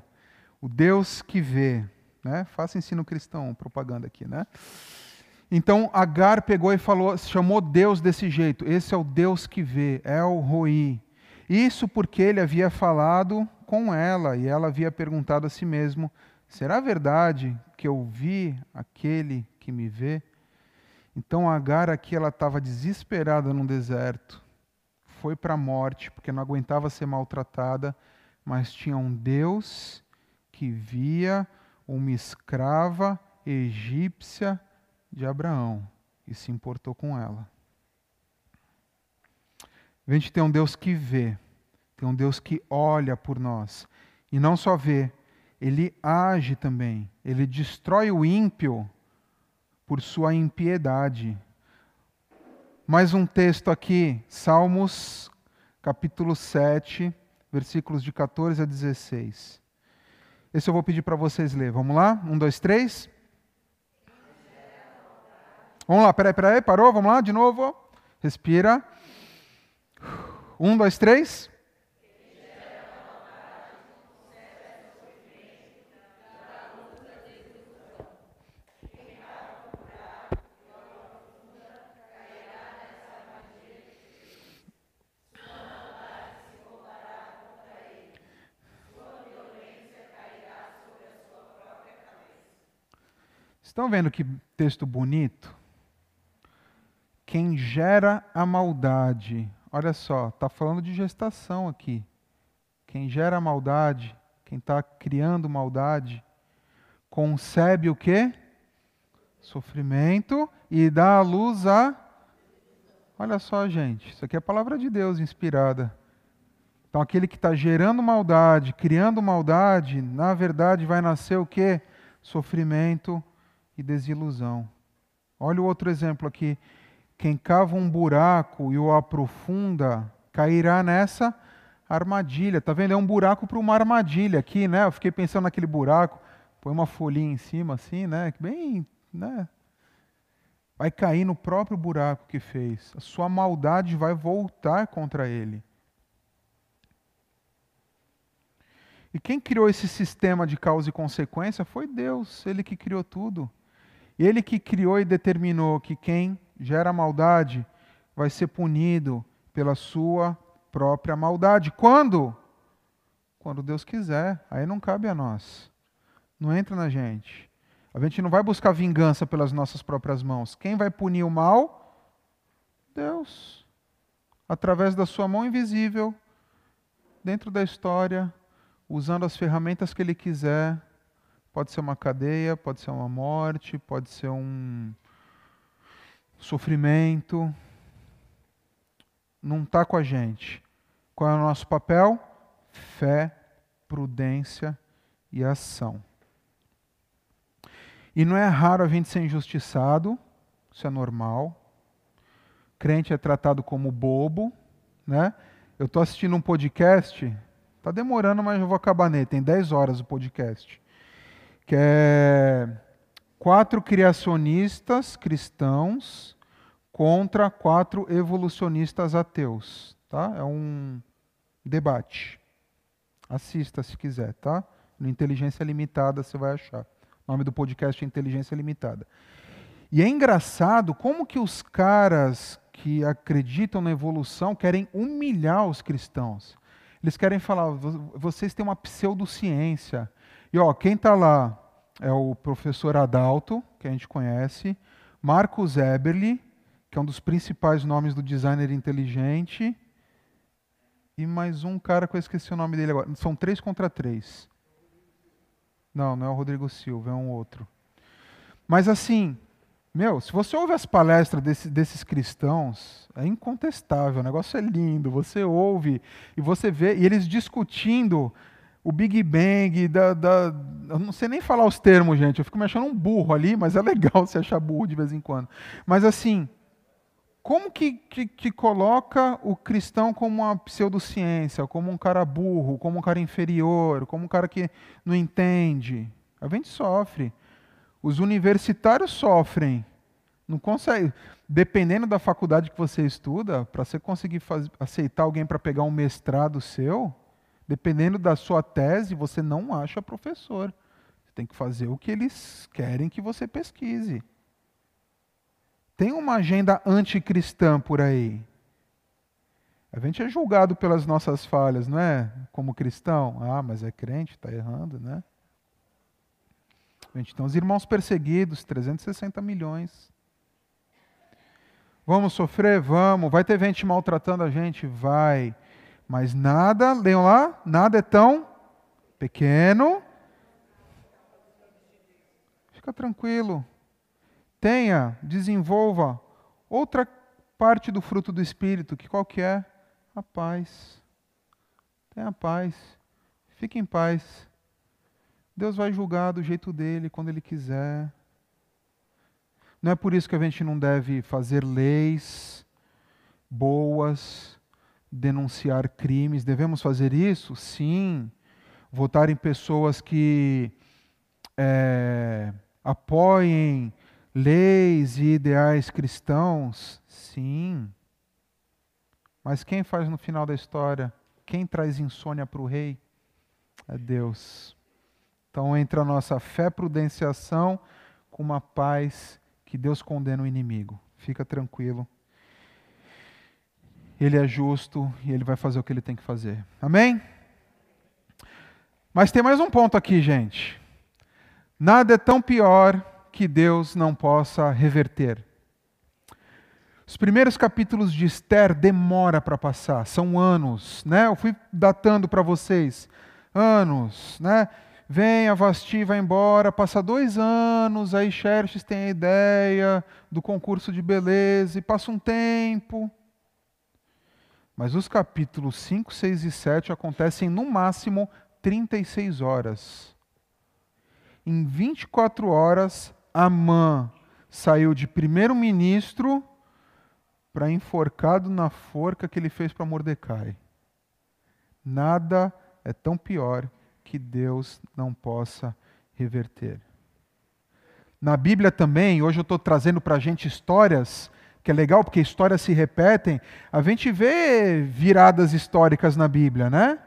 O Deus que vê. Né? Faça ensino cristão, propaganda aqui, né? Então Agar pegou e falou, chamou Deus desse jeito. Esse é o Deus que vê, El Roi. Isso porque ele havia falado com ela e ela havia perguntado a si mesmo Será verdade que eu vi aquele que me vê? Então Agar aqui ela estava desesperada no deserto, foi para a morte porque não aguentava ser maltratada, mas tinha um Deus que via uma escrava egípcia de Abraão e se importou com ela. A gente tem um Deus que vê, tem um Deus que olha por nós e não só vê, ele age também. Ele destrói o ímpio por sua impiedade. Mais um texto aqui, Salmos, capítulo 7, versículos de 14 a 16. Esse eu vou pedir para vocês ler. Vamos lá? Um, dois, três. Vamos lá, peraí, peraí, parou? Vamos lá, de novo. Respira. Um, dois, três. Estão vendo que texto bonito? Quem gera a maldade, olha só, está falando de gestação aqui. Quem gera a maldade, quem está criando maldade, concebe o quê? Sofrimento e dá à luz a, Olha só, gente, isso aqui é a palavra de Deus inspirada. Então, aquele que está gerando maldade, criando maldade, na verdade vai nascer o quê? Sofrimento e desilusão. Olha o outro exemplo aqui. Quem cava um buraco e o aprofunda, cairá nessa armadilha. Tá vendo? É um buraco para uma armadilha aqui, né? Eu fiquei pensando naquele buraco, põe uma folhinha em cima assim, né? Bem, né? Vai cair no próprio buraco que fez. A sua maldade vai voltar contra ele. E quem criou esse sistema de causa e consequência foi Deus, ele que criou tudo. Ele que criou e determinou que quem gera maldade vai ser punido pela sua própria maldade. Quando? Quando Deus quiser. Aí não cabe a nós. Não entra na gente. A gente não vai buscar vingança pelas nossas próprias mãos. Quem vai punir o mal? Deus. Através da sua mão invisível, dentro da história, usando as ferramentas que ele quiser. Pode ser uma cadeia, pode ser uma morte, pode ser um sofrimento. Não está com a gente. Qual é o nosso papel? Fé, prudência e ação. E não é raro a gente ser injustiçado, isso é normal. Crente é tratado como bobo, né? Eu estou assistindo um podcast Está demorando, mas eu vou acabar nele. Tem 10 horas o podcast. Que é quatro criacionistas cristãos contra quatro evolucionistas ateus. Tá? É um debate. Assista se quiser, tá? No Inteligência Limitada você vai achar. O nome do podcast é Inteligência Limitada. E é engraçado como que os caras que acreditam na evolução querem humilhar os cristãos. Eles querem falar, vocês têm uma pseudociência. E ó, quem está lá é o professor Adalto, que a gente conhece, Marcos Eberly, que é um dos principais nomes do designer inteligente, e mais um cara que eu esqueci o nome dele agora. São três contra três. Não, não é o Rodrigo Silva, é um outro. Mas assim, meu, se você ouve as palestras desse, desses cristãos, é incontestável, o negócio é lindo. Você ouve e você vê, e eles discutindo o Big Bang, da, da, eu não sei nem falar os termos, gente, eu fico me achando um burro ali, mas é legal se achar burro de vez em quando. Mas assim, como que, que, que coloca o cristão como uma pseudociência, como um cara burro, como um cara inferior, como um cara que não entende? A gente sofre. Os universitários sofrem. Não consegue. Dependendo da faculdade que você estuda, para você conseguir faz, aceitar alguém para pegar um mestrado seu, dependendo da sua tese, você não acha professor. Você tem que fazer o que eles querem que você pesquise. Tem uma agenda anticristã por aí. A gente é julgado pelas nossas falhas, não é? Como cristão. Ah, mas é crente, está errando, né? Então, os irmãos perseguidos, 360 milhões. Vamos sofrer? Vamos. Vai ter gente maltratando a gente? Vai. Mas nada, leiam lá, nada é tão pequeno. Fica tranquilo. Tenha, desenvolva outra parte do fruto do Espírito, que qual que é? A paz. Tenha paz. Fique em paz. Deus vai julgar do jeito dele, quando ele quiser. Não é por isso que a gente não deve fazer leis boas, denunciar crimes. Devemos fazer isso? Sim. Votar em pessoas que é, apoiem leis e ideais cristãos? Sim. Mas quem faz no final da história? Quem traz insônia para o rei? É Deus. Então entra a nossa fé, prudenciação com uma paz que Deus condena o inimigo. Fica tranquilo. Ele é justo e ele vai fazer o que ele tem que fazer. Amém? Mas tem mais um ponto aqui, gente. Nada é tão pior que Deus não possa reverter. Os primeiros capítulos de Esther demora para passar, são anos, né? Eu fui datando para vocês, anos, né? Vem, a Vasti vai embora, passa dois anos, aí Xerxes tem a ideia do concurso de beleza, e passa um tempo. Mas os capítulos 5, 6 e 7 acontecem no máximo 36 horas. Em 24 horas, Amã saiu de primeiro-ministro para enforcado na forca que ele fez para Mordecai. Nada é tão pior que Deus não possa reverter. Na Bíblia também, hoje eu estou trazendo para a gente histórias, que é legal porque histórias se repetem. A gente vê viradas históricas na Bíblia, né?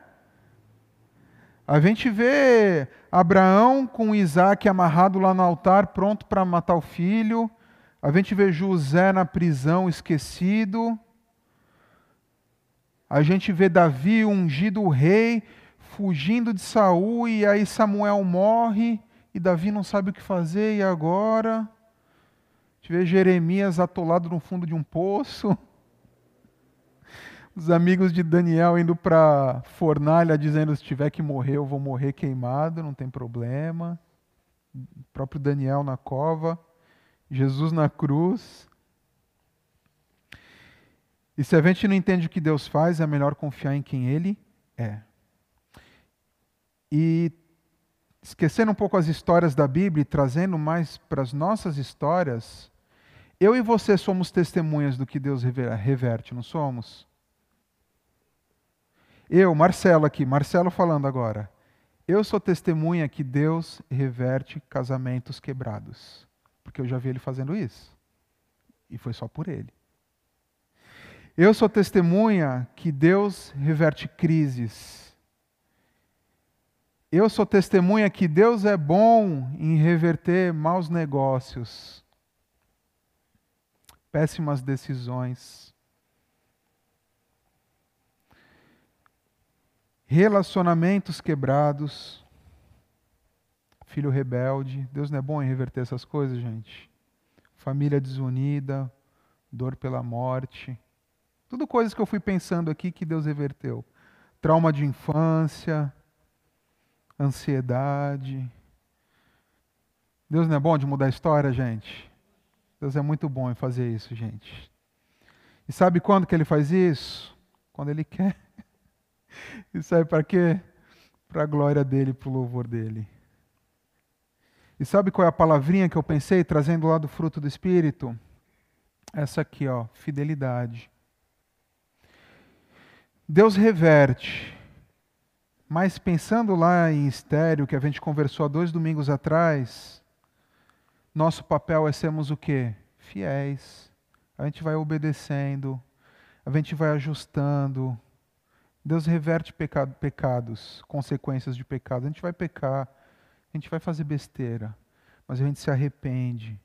A gente vê Abraão com Isaac amarrado lá no altar, pronto para matar o filho. A gente vê José na prisão, esquecido. A gente vê Davi ungido rei, fugindo de Saul, e aí Samuel morre, e Davi não sabe o que fazer, e agora? Gente vê Jeremias atolado no fundo de um poço. Os amigos de Daniel indo para fornalha dizendo: se tiver que morrer, eu vou morrer queimado, não tem problema. O próprio Daniel na cova, Jesus na cruz. E se a gente não entende o que Deus faz, é melhor confiar em quem Ele é. E esquecendo um pouco as histórias da Bíblia e trazendo mais para as nossas histórias, eu e você somos testemunhas do que Deus reverte, não somos? Eu, Marcelo aqui, Marcelo falando agora. Eu sou testemunha que Deus reverte casamentos quebrados. Porque eu já vi ele fazendo isso. E foi só por ele. Eu sou testemunha que Deus reverte crises. Eu sou testemunha que Deus é bom em reverter maus negócios, péssimas decisões. relacionamentos quebrados, filho rebelde. Deus não é bom em reverter essas coisas, gente? Família desunida, dor pela morte. Tudo coisas que eu fui pensando aqui que Deus reverteu. Trauma de infância, ansiedade. Deus não é bom de mudar a história, gente? Deus é muito bom em fazer isso, gente. E sabe quando que ele faz isso? Quando ele quer. E sabe para quê? Para a glória dele, para o louvor dele. E sabe qual é a palavrinha que eu pensei, trazendo lá do fruto do Espírito? Essa aqui, ó, fidelidade. Deus reverte. Mas pensando lá em estéreo, que a gente conversou há dois domingos atrás, nosso papel é sermos o quê? Fiéis. A gente vai obedecendo, a gente vai ajustando, Deus reverte pecado, pecados, consequências de pecado. A gente vai pecar, a gente vai fazer besteira, mas a gente se arrepende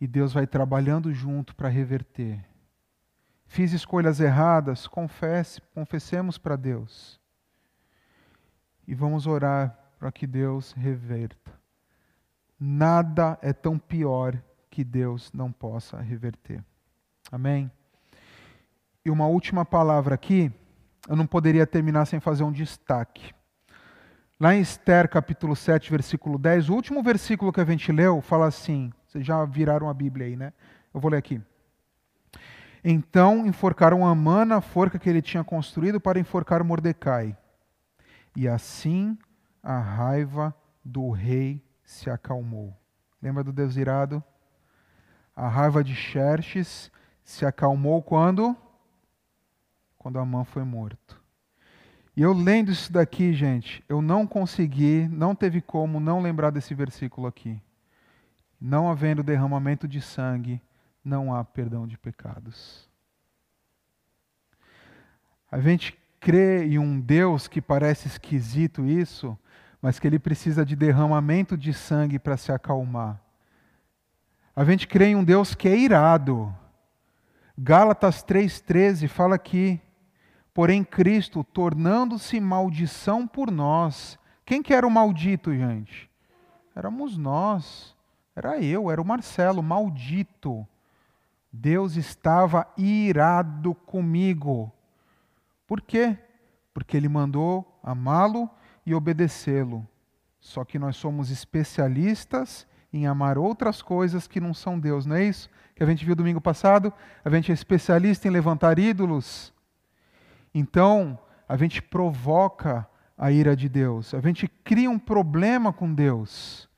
e Deus vai trabalhando junto para reverter. Fiz escolhas erradas, confesse, confessemos para Deus. E vamos orar para que Deus reverta. Nada é tão pior que Deus não possa reverter. Amém? E uma última palavra aqui eu não poderia terminar sem fazer um destaque. Lá em Esther, capítulo 7, versículo 10, o último versículo que a gente leu fala assim: vocês já viraram a Bíblia aí, né? Eu vou ler aqui. Então enforcaram Amã na forca que ele tinha construído para enforcar Mordecai. E assim a raiva do rei se acalmou. Lembra do Deus irado? A raiva de Xerxes se acalmou quando? quando Amã foi morto. E eu lendo isso daqui, gente, eu não consegui, não teve como não lembrar desse versículo aqui. Não havendo derramamento de sangue, não há perdão de pecados. A gente crê em um Deus que parece esquisito isso, mas que ele precisa de derramamento de sangue para se acalmar. A gente crê em um Deus que é irado. Gálatas 3,13 fala que Porém, Cristo, tornando-se maldição por nós. Quem que era o maldito, gente? Éramos nós. Era eu, era o Marcelo, maldito. Deus estava irado comigo. Por quê? Porque ele mandou amá-lo e obedecê-lo. Só que nós somos especialistas em amar outras coisas que não são Deus, não é isso? Que a gente viu domingo passado? A gente é especialista em levantar ídolos. Então, a gente provoca a ira de Deus, a gente cria um problema com Deus.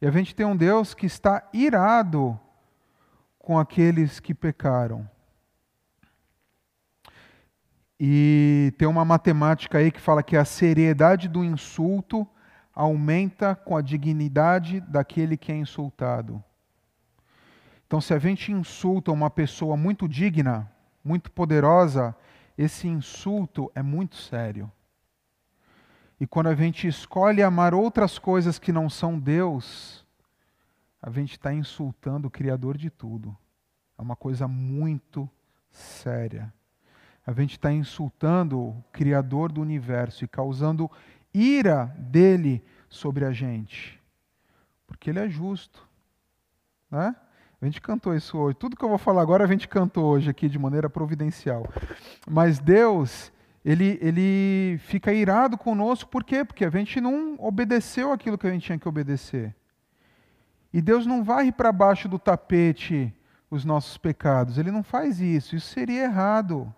E a gente tem um Deus que está irado com aqueles que pecaram. E tem uma matemática aí que fala que a seriedade do insulto aumenta com a dignidade daquele que é insultado. Então, se a gente insulta uma pessoa muito digna, muito poderosa, esse insulto é muito sério. E quando a gente escolhe amar outras coisas que não são Deus, a gente está insultando o Criador de tudo. É uma coisa muito séria. A gente está insultando o Criador do universo e causando ira dele sobre a gente. Porque ele é justo. Né? A gente cantou isso hoje. Tudo que eu vou falar agora a gente cantou hoje aqui de maneira providencial. Mas Deus, ele, ele fica irado conosco, por quê? Porque a gente não obedeceu aquilo que a gente tinha que obedecer. E Deus não varre para baixo do tapete os nossos pecados. Ele não faz isso. Isso seria errado.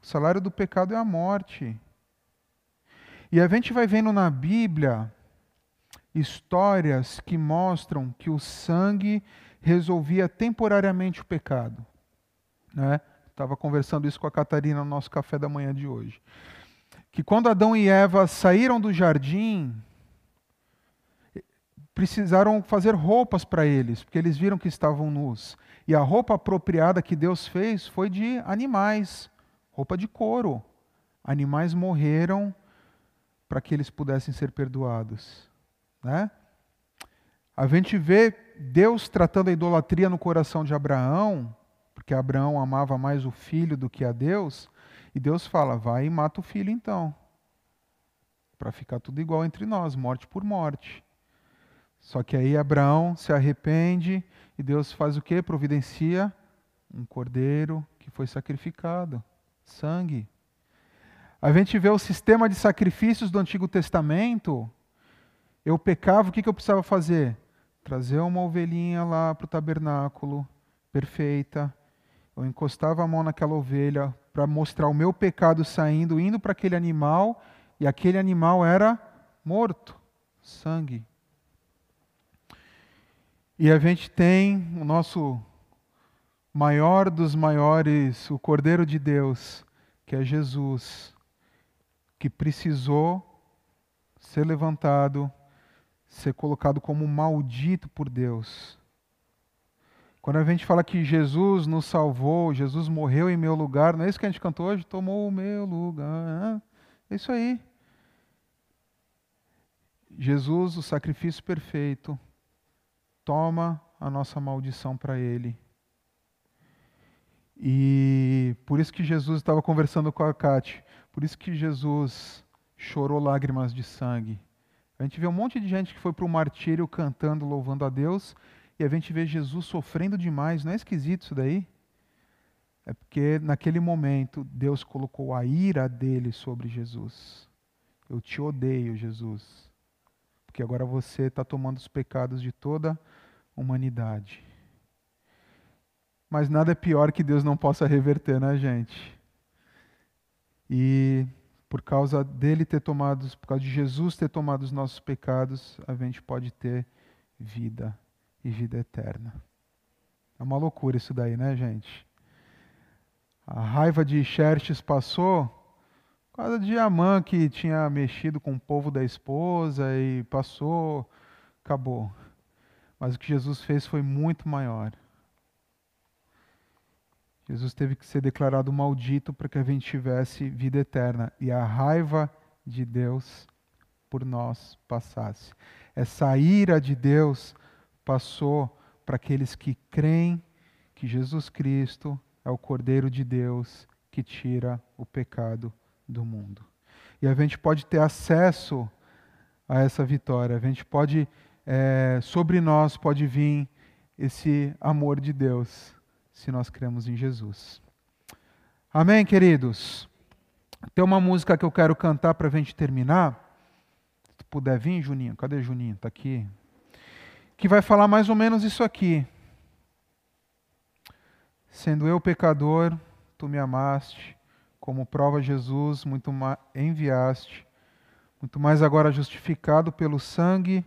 O salário do pecado é a morte. E a gente vai vendo na Bíblia histórias que mostram que o sangue resolvia temporariamente o pecado. Né? Estava conversando isso com a Catarina no nosso café da manhã de hoje. Que quando Adão e Eva saíram do jardim, precisaram fazer roupas para eles, porque eles viram que estavam nus. E a roupa apropriada que Deus fez foi de animais, roupa de couro. Animais morreram para que eles pudessem ser perdoados. Né? A gente vê Deus tratando a idolatria no coração de Abraão, porque Abraão amava mais o filho do que a Deus, e Deus fala: vai e mata o filho então, para ficar tudo igual entre nós, morte por morte. Só que aí Abraão se arrepende e Deus faz o que? Providencia um cordeiro que foi sacrificado, sangue. A gente vê o sistema de sacrifícios do Antigo Testamento. Eu pecava, o que, que eu precisava fazer? Trazer uma ovelhinha lá para o tabernáculo, perfeita. Eu encostava a mão naquela ovelha para mostrar o meu pecado saindo, indo para aquele animal, e aquele animal era morto, sangue. E a gente tem o nosso maior dos maiores, o Cordeiro de Deus, que é Jesus que precisou ser levantado, ser colocado como maldito por Deus. Quando a gente fala que Jesus nos salvou, Jesus morreu em meu lugar, não é isso que a gente cantou hoje? Tomou o meu lugar. É isso aí. Jesus, o sacrifício perfeito, toma a nossa maldição para Ele. E por isso que Jesus estava conversando com a Kate. Por isso que Jesus chorou lágrimas de sangue. A gente vê um monte de gente que foi para o martírio cantando, louvando a Deus, e a gente vê Jesus sofrendo demais. Não é esquisito isso daí? É porque naquele momento Deus colocou a ira dele sobre Jesus. Eu te odeio, Jesus, porque agora você está tomando os pecados de toda a humanidade. Mas nada é pior que Deus não possa reverter, né, gente? E por causa dele ter tomado, por causa de Jesus ter tomado os nossos pecados, a gente pode ter vida e vida eterna. É uma loucura isso daí, né, gente? A raiva de Xerxes passou por causa de Amã que tinha mexido com o povo da esposa e passou, acabou. Mas o que Jesus fez foi muito maior. Jesus teve que ser declarado maldito para que a gente tivesse vida eterna e a raiva de Deus por nós passasse. Essa ira de Deus passou para aqueles que creem que Jesus Cristo é o Cordeiro de Deus que tira o pecado do mundo. E a gente pode ter acesso a essa vitória, a gente pode, é, sobre nós pode vir esse amor de Deus se nós cremos em Jesus. Amém, queridos? Tem uma música que eu quero cantar para a gente terminar. puder vir, Juninho, cadê Juninho? Está aqui. Que vai falar mais ou menos isso aqui. Sendo eu pecador, tu me amaste, como prova Jesus, muito mais enviaste, muito mais agora justificado pelo sangue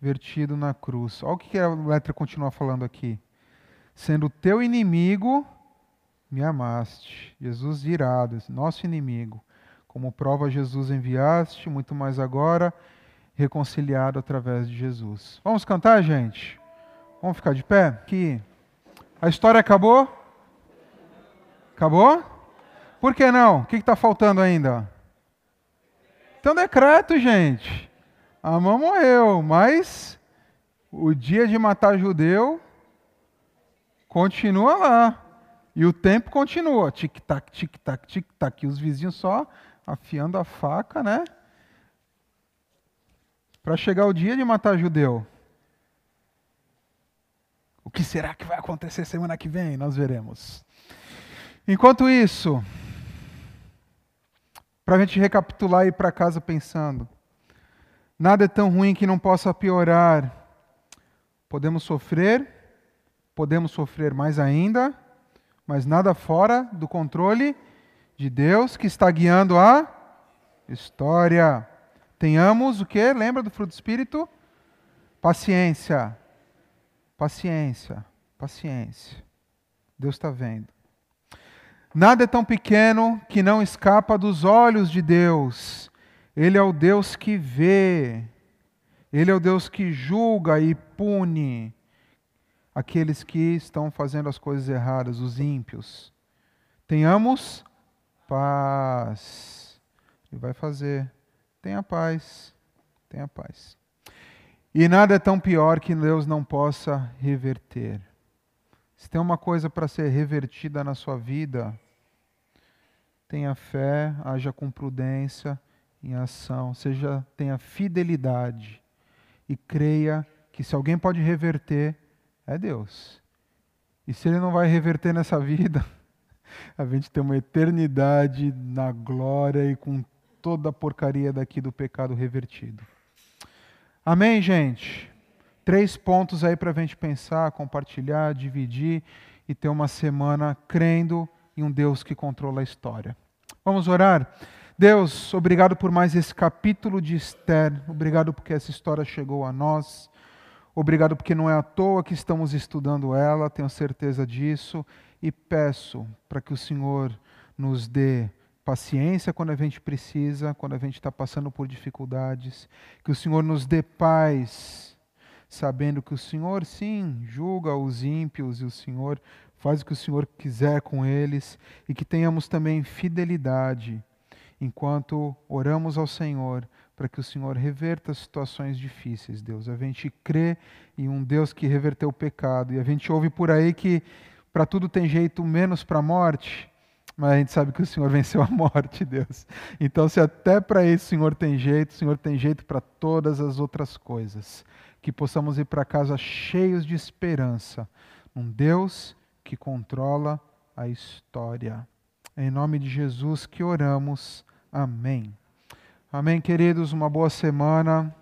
vertido na cruz. Olha o que a letra continua falando aqui. Sendo teu inimigo, me amaste. Jesus irado, nosso inimigo. Como prova Jesus enviaste, muito mais agora reconciliado através de Jesus. Vamos cantar, gente? Vamos ficar de pé? Que a história acabou? Acabou? Por que não? O que está faltando ainda? Então, decreto, gente. A mãe morreu, mas o dia de matar judeu continua lá. E o tempo continua. Tic-tac, tic-tac, tic-tac. E os vizinhos só afiando a faca, né? Para chegar o dia de matar judeu. O que será que vai acontecer semana que vem? Nós veremos. Enquanto isso, para a gente recapitular e ir para casa pensando, nada é tão ruim que não possa piorar. Podemos sofrer, podemos sofrer mais ainda, mas nada fora do controle de Deus que está guiando a história. Tenhamos o que? Lembra do fruto do Espírito? Paciência. Paciência. Paciência. Deus está vendo. Nada é tão pequeno que não escapa dos olhos de Deus. Ele é o Deus que vê. Ele é o Deus que julga e pune aqueles que estão fazendo as coisas erradas, os ímpios. Tenhamos paz. Ele vai fazer. Tenha paz. Tenha paz. E nada é tão pior que Deus não possa reverter. Se tem uma coisa para ser revertida na sua vida, tenha fé, haja com prudência em ação, seja tenha fidelidade e creia que se alguém pode reverter é Deus. E se ele não vai reverter nessa vida, a gente tem uma eternidade na glória e com toda a porcaria daqui do pecado revertido. Amém, gente? Três pontos aí para a gente pensar, compartilhar, dividir e ter uma semana crendo em um Deus que controla a história. Vamos orar? Deus, obrigado por mais esse capítulo de Esther, obrigado porque essa história chegou a nós, obrigado porque não é à toa que estamos estudando ela, tenho certeza disso, e peço para que o Senhor nos dê paciência quando a gente precisa, quando a gente está passando por dificuldades, que o Senhor nos dê paz sabendo que o Senhor, sim, julga os ímpios e o Senhor faz o que o Senhor quiser com eles e que tenhamos também fidelidade enquanto oramos ao Senhor para que o Senhor reverta situações difíceis, Deus. A gente crê em um Deus que reverteu o pecado e a gente ouve por aí que para tudo tem jeito menos para a morte. Mas a gente sabe que o Senhor venceu a morte, Deus. Então, se até para isso o Senhor tem jeito, o Senhor tem jeito para todas as outras coisas que possamos ir para casa cheios de esperança, um Deus que controla a história. Em nome de Jesus que oramos. Amém. Amém, queridos. Uma boa semana.